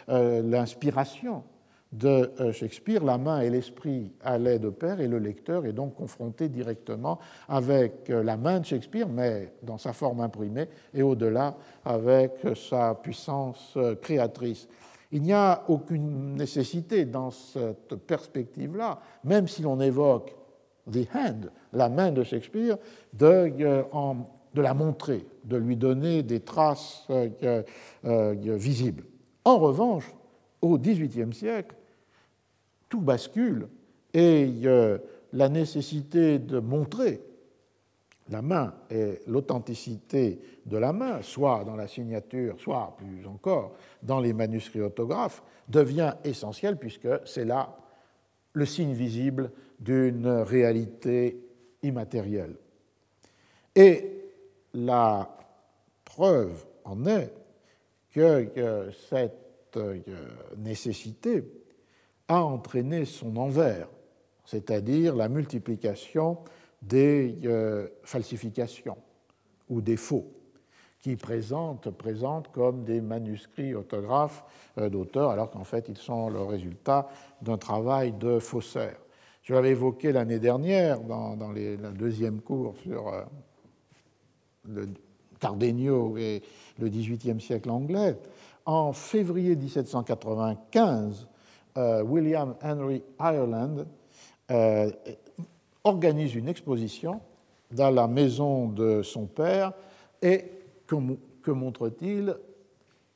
l'inspiration de euh, Shakespeare, la main et l'esprit allaient de pair et le lecteur est donc confronté directement avec euh, la main de Shakespeare, mais dans sa forme imprimée et au-delà avec sa puissance euh, créatrice. Il n'y a aucune nécessité dans cette perspective-là, même si l'on évoque the hand, la main de Shakespeare, de, de la montrer, de lui donner des traces visibles. En revanche, au XVIIIe siècle, tout bascule et euh, la nécessité de montrer la main et l'authenticité de la main, soit dans la signature, soit plus encore dans les manuscrits autographes, devient essentielle puisque c'est là le signe visible d'une réalité immatérielle. Et la preuve en est que cette euh, nécessité a entraîné son envers, c'est-à-dire la multiplication des euh, falsifications ou des faux qui présentent, présentent comme des manuscrits autographes euh, d'auteurs, alors qu'en fait ils sont le résultat d'un travail de faussaire. Je l'avais évoqué l'année dernière dans, dans la deuxième cours sur euh, le Cardenio et le XVIIIe siècle anglais. En février 1795, William Henry Ireland organise une exposition dans la maison de son père et que, montre-t-il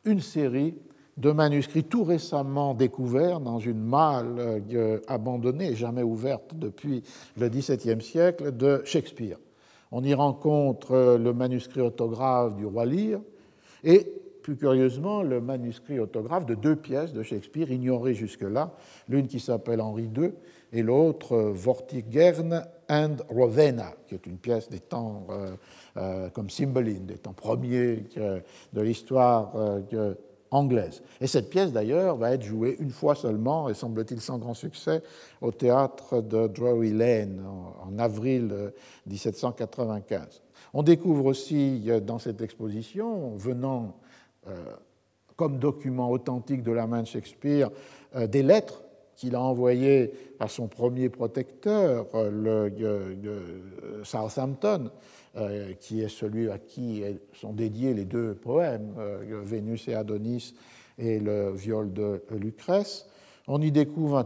Une série de manuscrits tout récemment découverts dans une malle euh, abandonnée et jamais ouverte depuis le XVIIe siècle de Shakespeare. On y rencontre euh, le manuscrit autographe du roi Lear et, plus curieusement, le manuscrit autographe de deux pièces de Shakespeare ignorées jusque-là, l'une qui s'appelle Henri II et l'autre Vortigern and Ravenna, qui est une pièce des temps euh, euh, comme Cymbeline, des temps premiers de l'histoire euh, anglaise. Et cette pièce, d'ailleurs, va être jouée une fois seulement, et semble-t-il sans grand succès, au théâtre de Drury Lane en, avril 1795. On découvre aussi dans cette exposition, venant comme document authentique de la main de Shakespeare, des lettres qu'il a envoyé à son premier protecteur, le, Southampton, euh, qui est celui à qui sont dédiés les deux poèmes, euh, Vénus et Adonis et le viol de Lucrèce. On y découvre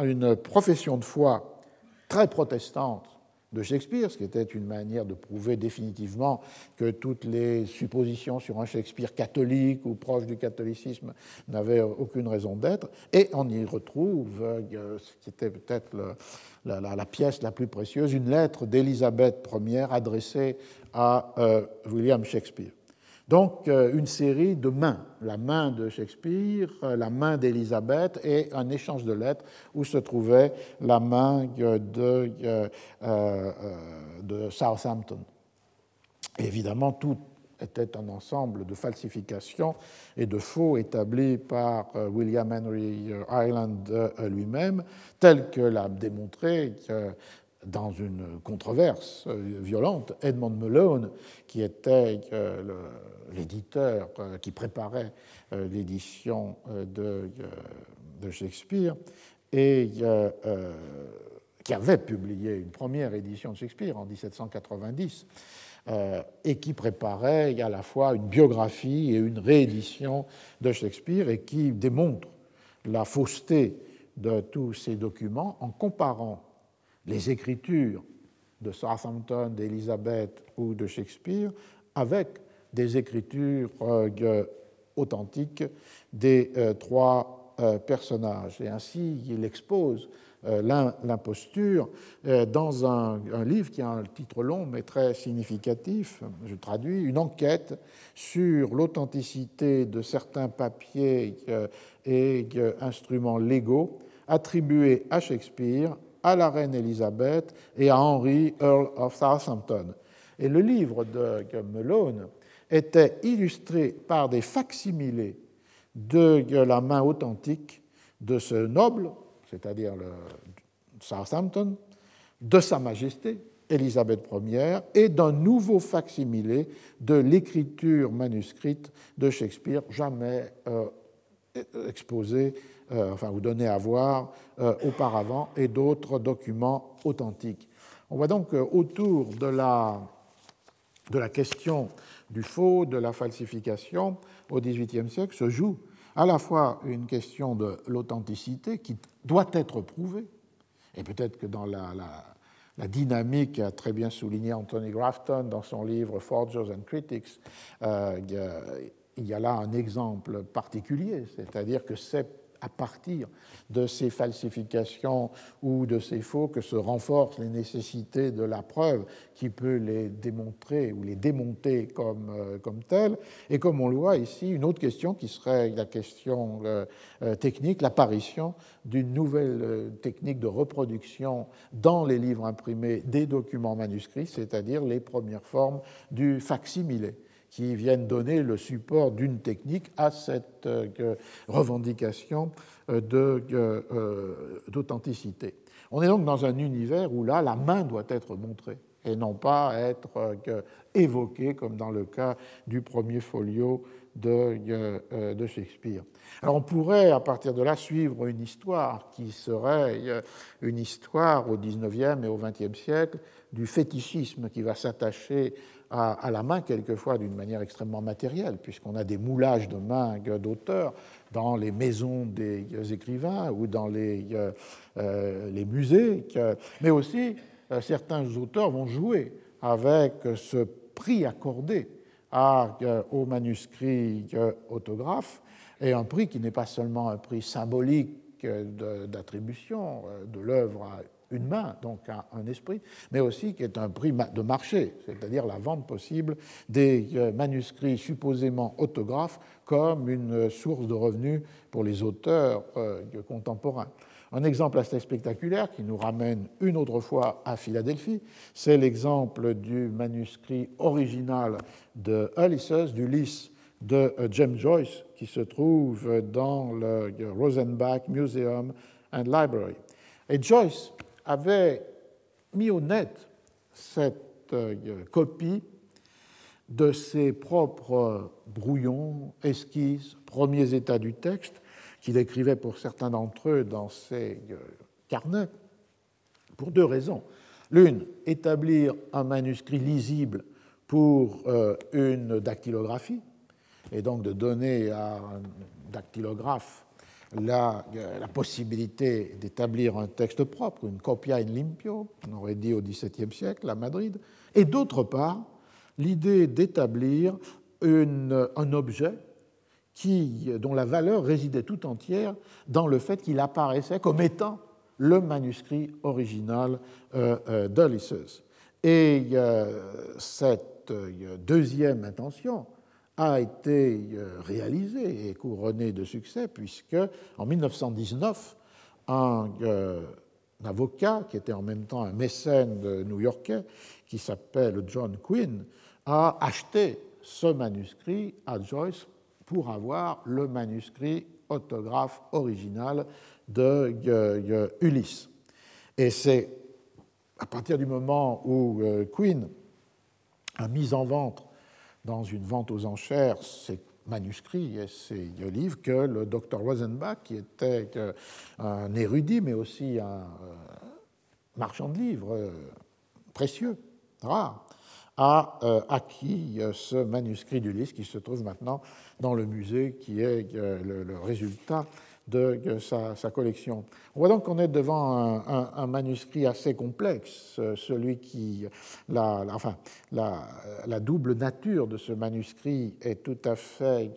une profession de foi très protestante de Shakespeare, ce qui était une manière de prouver définitivement que toutes les suppositions sur un Shakespeare catholique ou proche du catholicisme n'avaient aucune raison d'être. Et on y retrouve, euh, ce qui était peut-être la, pièce la plus précieuse, une lettre d'Élisabeth Ier adressée à euh, William Shakespeare. Donc euh, une série de mains, la main de Shakespeare, euh, la main d'Élisabeth et un échange de lettres où se trouvait la main de, euh, de Southampton. évidemment, tout était un ensemble de falsifications et de faux établis par William Henry Ireland lui-même, tel que l'a démontré dans une controverse violente Edmond Malone, qui était l'éditeur euh, qui préparait euh, l'édition euh, de, Shakespeare et qui avait publié une première édition de Shakespeare en 1790 et qui préparait à la fois une biographie et une réédition de Shakespeare et qui démontre la fausseté de tous ces documents en comparant les écritures de Southampton, d'Elizabeth ou de Shakespeare avec des écritures euh, authentiques des euh, trois euh, personnages. Et ainsi, il expose l'imposture dans un, livre qui a un titre long mais très significatif, je traduis, une enquête sur l'authenticité de certains papiers et instruments légaux attribués à Shakespeare, à la reine Élisabeth et à Henry, Earl of Southampton. Et le livre de Malone était illustré par des facsimilés de la main authentique de ce noble, c'est-à-dire le Southampton, de Sa Majesté Élisabeth Ier et d'un nouveau facsimilé de l'écriture manuscrite de Shakespeare, jamais euh, exposé, euh, enfin, ou donné à voir euh, auparavant, et d'autres documents authentiques. On voit donc autour de la, de la question du faux, de la falsification au XVIIIe siècle se joue à la fois une question de l'authenticité qui doit être prouvée, et peut-être que dans la, dynamique qu'a très bien souligné Anthony Grafton dans son livre Forgers and Critics, euh, il y a là un exemple particulier, c'est-à-dire que c'est à partir de ces falsifications ou de ces faux que se renforcent les nécessités de la preuve qui peut les démontrer ou les démonter comme, euh, comme telles. Et comme on le voit ici, une autre question qui serait la question euh, euh, technique, l'apparition d'une nouvelle technique de reproduction dans les livres imprimés des documents manuscrits, c'est-à-dire les premières formes du facsimilé qui viennent donner le support d'une technique à cette euh, revendication euh, euh, d'authenticité. On est donc dans un univers où là, la main doit être montrée et non pas être évoquée comme dans le cas du premier folio de, Shakespeare. Alors on pourrait, à partir de là, suivre une histoire qui serait une histoire au XIXe et au XXe siècle du fétichisme qui va s'attacher à, la main, quelquefois d'une manière extrêmement matérielle, puisqu'on a des moulages de mains d'auteurs dans les maisons des écrivains ou dans les, euh, les musées, mais aussi euh, certains auteurs vont jouer avec ce prix accordé à, euh, aux manuscrits autographes, et un prix qui n'est pas seulement un prix symbolique d'attribution de l'œuvre à une main, donc un, esprit, mais aussi qui est un prix de marché, c'est-à-dire la vente possible des euh, manuscrits supposément autographes comme une source de revenus pour les auteurs euh, contemporains. Un exemple assez spectaculaire qui nous ramène une autre fois à Philadelphie, c'est l'exemple du manuscrit original de Ulysses, du Lys de euh, James Joyce, qui se trouve dans le Rosenbach Museum and Library. Et Joyce avait mis au net cette euh, copie de ses propres brouillons, esquisses, premiers états du texte, qu'il écrivait pour certains d'entre eux dans ses euh, carnets, pour deux raisons. L'une, établir un manuscrit lisible pour euh, une dactylographie, et donc de donner à un dactylographe la, la possibilité d'établir un texte propre, une copia in limpio, on aurait dit au XVIIe siècle à Madrid, et d'autre part, l'idée d'établir un objet qui, dont la valeur résidait tout entière dans le fait qu'il apparaissait comme étant le manuscrit original euh, euh d'Ulysses. Et euh, cette euh, deuxième intention a été euh, réalisé et couronné de succès, puisque en 1919, un, euh, avocat qui était en même temps un mécène new-yorkais, qui s'appelle John Quinn, a acheté ce manuscrit à Joyce pour avoir le manuscrit autographe original de euh, Ulysse. Et c'est à partir du moment où Quinn a mis en vente dans une vente aux enchères ces manuscrits et ces livres que le docteur Rosenbach, qui était euh, un érudit mais aussi un euh, marchand de livres euh, précieux, rare, a acquis ce manuscrit d'Ulysse qui se trouve maintenant dans le musée, qui est le résultat de sa, collection. On voit donc qu'on est devant un, manuscrit assez complexe, celui qui, enfin, la, double nature de ce manuscrit est tout à fait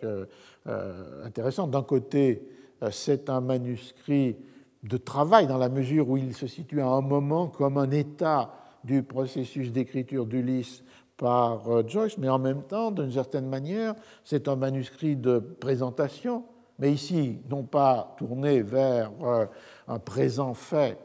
euh, intéressante. D'un côté, euh, c'est un manuscrit de travail dans la mesure où il se situe à un moment comme un état du processus d'écriture d'Ulysse par euh, Joyce, mais en même temps, d'une certaine manière, c'est un manuscrit de présentation mais ici, non pas tourné vers euh, un présent fait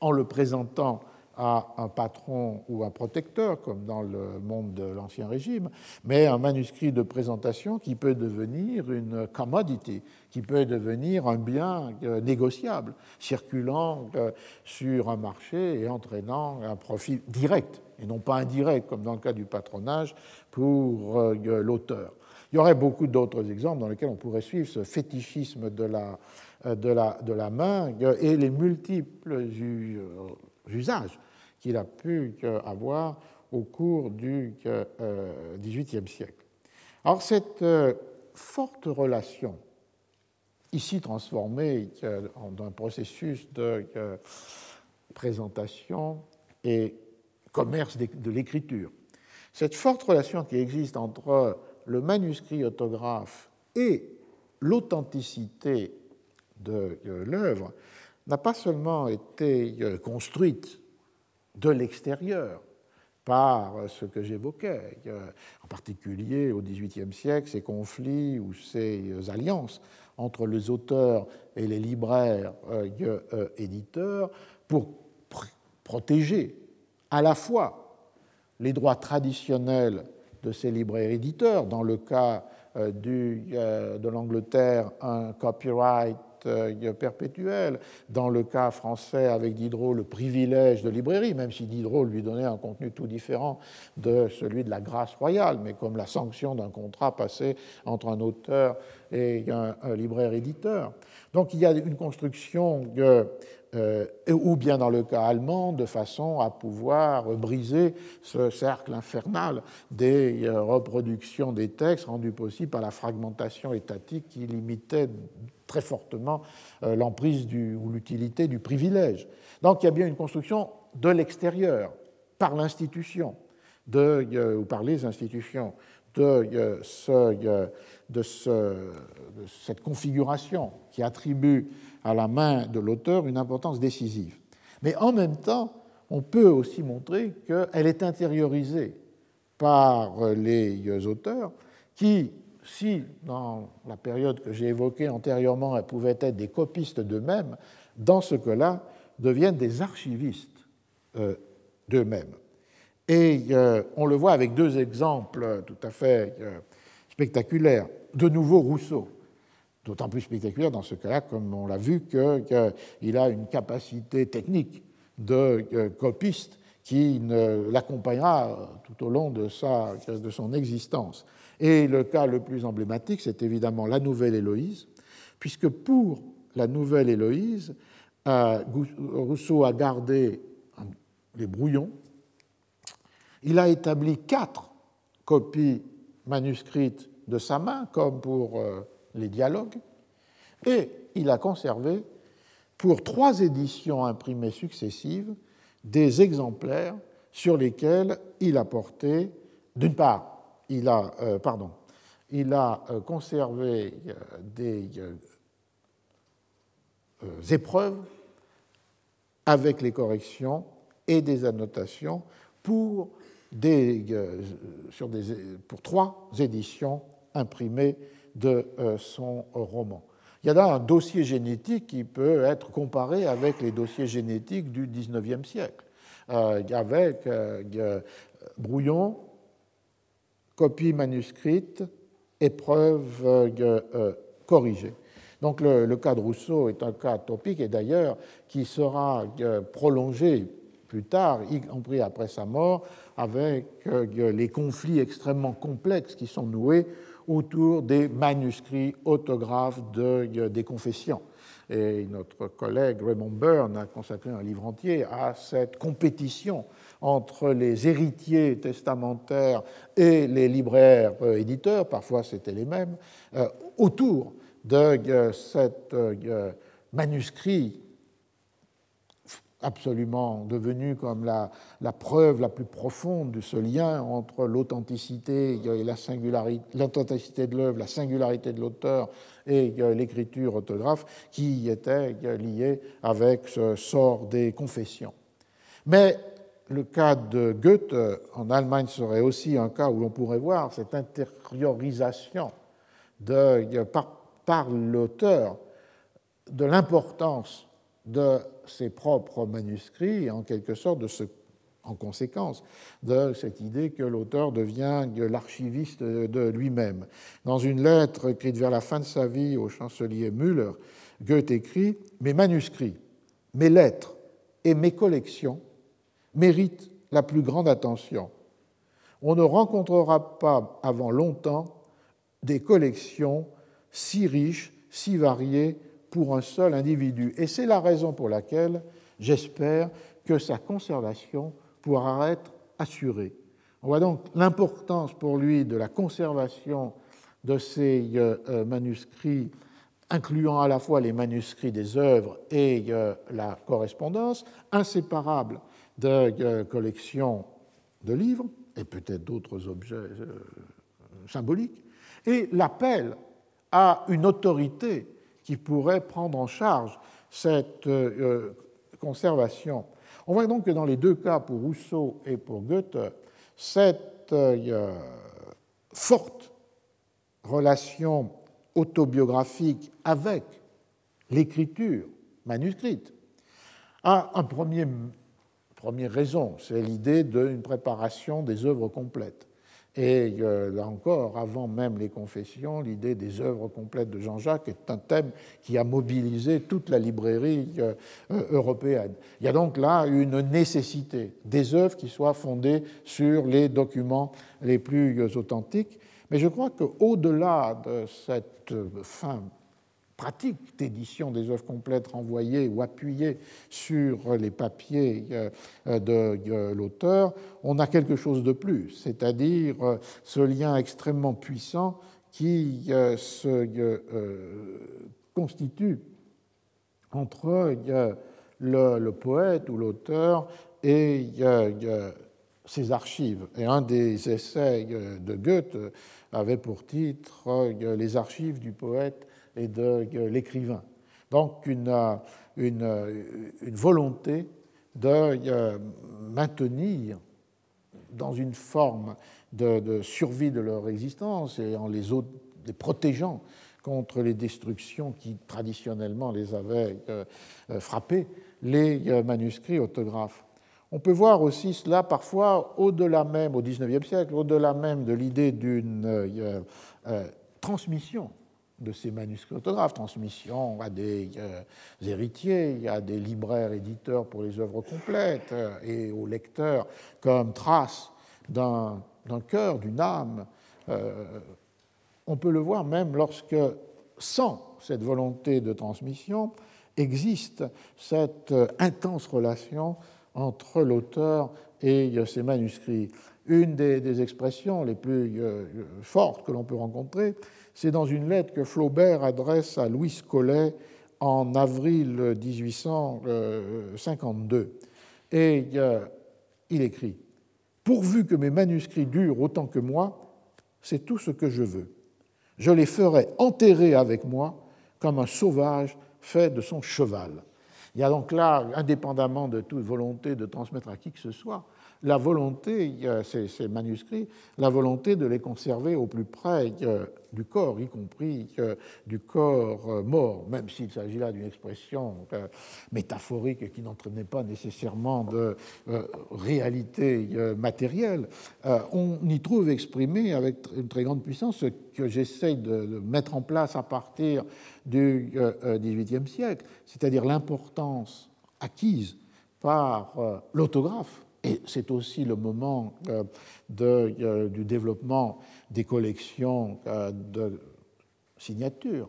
en le présentant à un patron ou un protecteur, comme dans le monde de l'Ancien Régime, mais un manuscrit de présentation qui peut devenir une commodity, qui peut devenir un bien euh, négociable, circulant euh, sur un marché et entraînant un profit direct, et non pas indirect, comme dans le cas du patronage, pour l'auteur. Il y aurait beaucoup d'autres exemples dans lesquels on pourrait suivre ce fétichisme de la, euh, main et les multiples euh, usages qu'il a pu euh, avoir au cours du XVIIIe siècle. Alors cette forte relation, ici transformée en un processus de présentation et commerce de l'écriture, cette forte relation qui existe entre le manuscrit autographe et l'authenticité de l'œuvre n'a pas seulement été euh, construite de l'extérieur par ce que j'évoquais, en particulier au XVIIIe siècle, ces conflits ou ces alliances entre les auteurs et les libraires euh, euh, éditeurs pour protéger à la fois les droits traditionnels de ces libraires éditeurs. Dans le cas euh, euh, de l'Angleterre, un copyright euh, perpétuelle. Dans le cas français, avec Diderot, le privilège de librairie, même si Diderot lui donnait un contenu tout différent de celui de la grâce royale, mais comme la sanction d'un contrat passé entre un auteur et un, libraire-éditeur. Donc il y a une construction euh, ou bien dans le cas allemand, de façon à pouvoir briser ce cercle infernal des euh, reproductions des textes rendues possibles par la fragmentation étatique qui limitait très fortement euh, l'emprise ou l'utilité du privilège. Donc il y a bien une construction de l'extérieur, par l'institution, ou par les institutions, de, ce, de, ce, de cette configuration qui attribue à la main de l'auteur une importance décisive. Mais en même temps, on peut aussi montrer qu'elle est intériorisée par les auteurs qui, si dans la période que j'ai évoquée antérieurement, elles pouvaient être des copistes d'eux-mêmes, dans ce cas-là, deviennent des archivistes euh, d'eux-mêmes. Et euh, on le voit avec deux exemples tout à fait euh, spectaculaires. De nouveau Rousseau d'autant plus spectaculaire dans ce cas-là, comme on l'a vu, qu'il a une capacité technique de euh, copiste qui l'accompagnera tout au long de, sa, de son existence. Et le cas le plus emblématique, c'est évidemment la Nouvelle Héloïse, puisque pour la Nouvelle Héloïse, euh, Rousseau a gardé les brouillons, il a établi quatre copies manuscrites de sa main, comme pour euh, les dialogues, et il a conservé, pour trois éditions imprimées successives, des exemplaires sur lesquels il a porté, d'une part, il a, euh, pardon, il a euh, conservé euh, des épreuves avec les corrections et des annotations pour, des, sur des, pour trois éditions imprimées de euh, son roman. Il y a là un dossier génétique qui peut être comparé avec les dossiers génétiques du XIXe siècle, euh, avec euh, brouillon, copie manuscrite, épreuve corrigée. Donc le, le, cas de Rousseau est un cas topique et d'ailleurs qui sera prolongé plus tard, y compris après sa mort, avec les conflits extrêmement complexes qui sont noués autour des manuscrits autographes de, des confessions. Et notre collègue Raymond Byrne a consacré un livre entier à cette compétition entre les héritiers testamentaires et les libraires euh, éditeurs, parfois c'était les mêmes, euh, autour de euh, cet manuscrit absolument devenu comme la, preuve la plus profonde de ce lien entre l'authenticité et la singularité, l'authenticité de l'œuvre, la singularité de l'auteur et l'écriture autographe qui était liée avec ce sort des confessions. Mais le cas de Goethe en Allemagne serait aussi un cas où l'on pourrait voir cette intériorisation par l'auteur de l'importance de ses propres manuscrits et en quelque sorte de ce, en conséquence de cette idée que l'auteur devient l'archiviste de lui-même. Dans une lettre écrite vers la fin de sa vie au chancelier Müller, Goethe écrit Mes manuscrits, mes lettres et mes collections méritent la plus grande attention. On ne rencontrera pas avant longtemps des collections si riches, si variées pour un seul individu. Et c'est la raison pour laquelle j'espère que sa conservation pourra être assurée. On voit donc l'importance pour lui de la conservation de ces euh, euh, manuscrits, incluant à la fois les manuscrits des œuvres et euh, la correspondance, inséparables de collections de livres, et peut-être d'autres objets symboliques, et l'appel à une autorité qui pourrait prendre en charge cette euh, conservation. On voit donc que dans les deux cas, pour Rousseau et pour Goethe, cette euh, forte relation autobiographique avec l'écriture manuscrite a une première raison, c'est l'idée d'une préparation des œuvres complètes. Et euh, là encore, avant même les confessions, l'idée des œuvres complètes de Jean-Jacques est un thème qui a mobilisé toute la librairie euh, euh, européenne. Il y a donc là une nécessité des œuvres qui soient fondées sur les documents les plus authentiques. Mais je crois qu'au-delà de cette fin pratique d'édition des œuvres complètes renvoyées ou appuyées sur les papiers euh, de euh, l'auteur, on a quelque chose de plus, c'est-à-dire euh, ce lien extrêmement puissant qui se constitue entre le, poète ou l'auteur et ses archives. Et un des essais de Goethe avait pour titre Les archives du poète et de l'écrivain. Donc une, une, une, volonté de euh, maintenir dans une forme de, survie de leur existence et en les, protégeant contre les destructions qui traditionnellement les avaient euh, euh, frappés, les manuscrits autographes. On peut voir aussi cela parfois au-delà même, au XIXe siècle, au-delà même de l'idée d'une transmission de ces manuscrits autographes, transmission à des euh, héritiers, à des libraires éditeurs pour les œuvres complètes euh, et aux lecteurs comme trace d'un cœur, d'une âme. Euh, on peut le voir même lorsque, sans cette volonté de transmission, existe cette intense relation entre l'auteur et ses manuscrits. Une des expressions les plus fortes que l'on peut rencontrer, c'est dans une lettre que Flaubert adresse à Louis Collet en avril 1852. Et il écrit Pourvu que mes manuscrits durent autant que moi, c'est tout ce que je veux. Je les ferai enterrer avec moi comme un sauvage fait de son cheval. Il y a donc là, indépendamment de toute volonté de transmettre à qui que ce soit, la volonté, ces, ces, manuscrits, la volonté de les conserver au plus près du corps, y compris du corps euh, mort, même s'il s'agit là d'une expression euh, métaphorique qui n'entraînait pas nécessairement de euh, réalité matérielle. On y trouve exprimé avec une très grande puissance ce que j'essaye de mettre en place à partir du XVIIIe siècle, c'est-à-dire l'importance acquise par l'autographe et c'est aussi le moment euh, euh, du développement des collections euh, de signatures.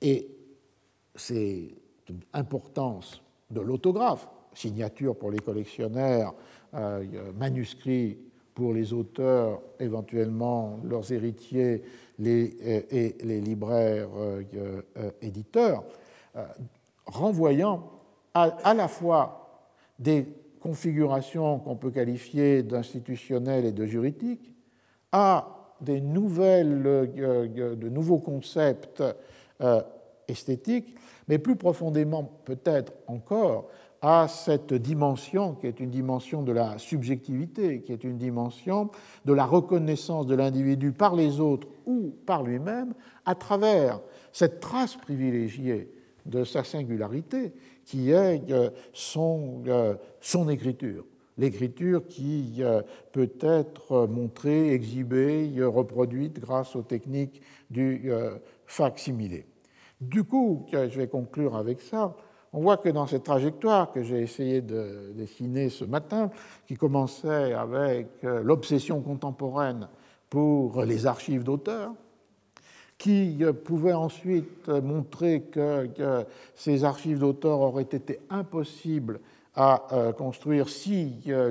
et c'est importance de l'autographe, signature pour les collectionneurs, manuscrits pour les auteurs, éventuellement leurs héritiers et les libraires éditeurs, renvoyant à la fois des configurations qu'on peut qualifier d'institutionnelles et de juridiques à des nouvelles, euh, de nouveaux concepts euh, esthétiques, mais plus profondément peut-être encore à cette dimension qui est une dimension de la subjectivité, qui est une dimension de la reconnaissance de l'individu par les autres ou par lui-même à travers cette trace privilégiée de sa singularité qui est euh, son, euh, son écriture. L'écriture qui euh, peut être montrée, exhibée, reproduite grâce aux techniques du facsimilé. Du coup, je vais conclure avec ça. On voit que dans cette trajectoire que j'ai essayé de dessiner ce matin, qui commençait avec l'obsession contemporaine pour les archives d'auteurs, qui pouvait ensuite montrer que, ces archives d'auteurs auraient été impossibles à euh, construire si euh,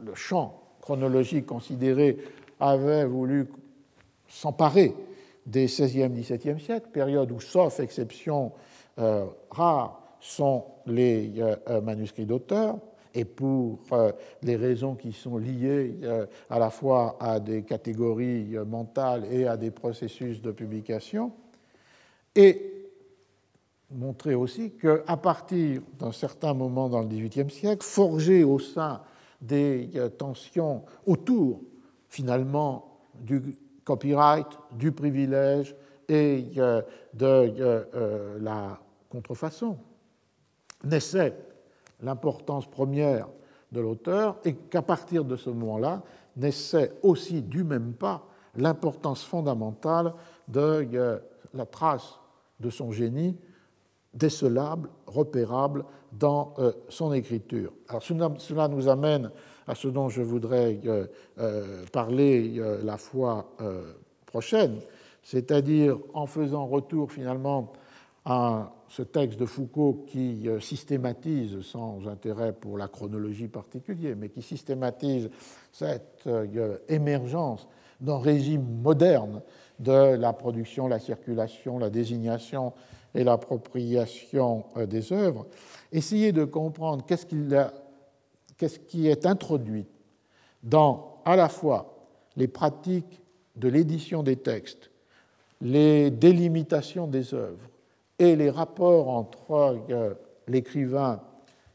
le, champ chronologique considéré avait voulu s'emparer des 16e, 17e siècles, période où, sauf exception euh, rare, sont les manuscrits d'auteurs et pour euh, les raisons qui sont liées euh, à la fois à des catégories euh, mentales et à des processus de publication, et montrer aussi qu'à partir d'un certain moment dans le XVIIIe siècle, forgé au sein des tensions autour finalement du copyright, du privilège et de la contrefaçon, naissait l'importance première de l'auteur et qu'à partir de ce moment-là naissait aussi du même pas l'importance fondamentale de euh, la trace de son génie décelable, repérable dans euh, son écriture. Cela nous amène à ce dont je voudrais euh, parler la fois prochaine, c'est-à-dire en faisant retour finalement à ce texte de Foucault qui euh, systématise, sans intérêt pour la chronologie particulière, mais qui systématise cette euh, émergence d'un régime moderne de la production, la circulation, la désignation et l'appropriation euh, des œuvres, essayer de comprendre qu'est-ce qui est introduit dans à la fois les pratiques de l'édition des textes, les délimitations des œuvres, et les rapports entre euh, l'écrivain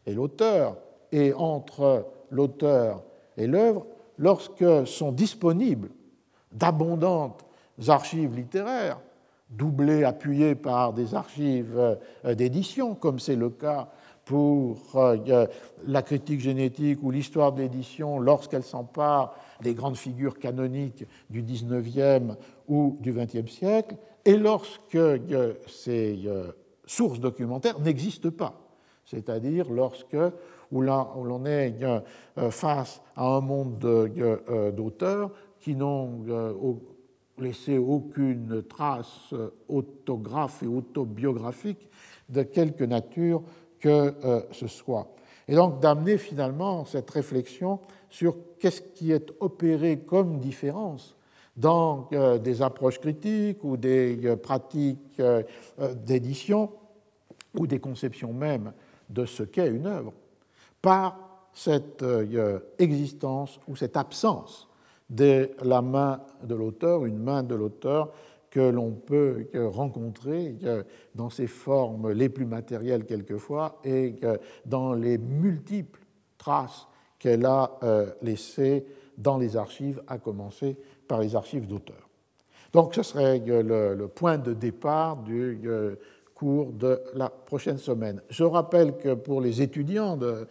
et l'auteur et entre l'auteur et l'œuvre lorsque sont disponibles d'abondantes archives littéraires, doublées, appuyées par des archives euh, d'édition, comme c'est le cas pour euh, la critique génétique ou l'histoire de l'édition lorsqu'elle s'empare des grandes figures canoniques du XIXe ou du XXe siècle, et lorsque euh, ces euh, sources documentaires n'existent pas, c'est-à-dire lorsque où l'on est euh, face à un monde d'auteurs qui n'ont laissé aucune trace autographe et autobiographique de quelque nature que ce soit. Et donc d'amener finalement cette réflexion sur qu'est-ce qui est opéré comme différence dans euh, des approches critiques ou des euh, pratiques euh, d'édition ou des conceptions même de ce qu'est une œuvre par cette existence ou cette absence de la main de l'auteur, une main de l'auteur que l'on peut rencontrer dans ses formes les plus matérielles quelquefois et dans les multiples traces qu'elle a laissées dans les archives, à commencer par les archives d'auteurs. Donc ce serait le, point de départ du euh, cours de la prochaine semaine. Je rappelle que pour les étudiants de,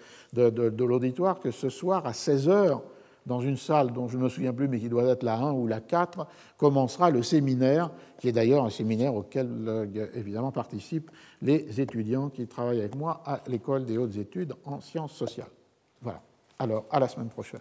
l'auditoire, que ce soir à 16 heures, dans une salle dont je ne me souviens plus, mais qui doit être la 1 ou la 4, commencera le séminaire, qui est d'ailleurs un séminaire auquel euh, évidemment participent les étudiants qui travaillent avec moi à l'école des hautes études en sciences sociales. Voilà. Alors, à la semaine prochaine.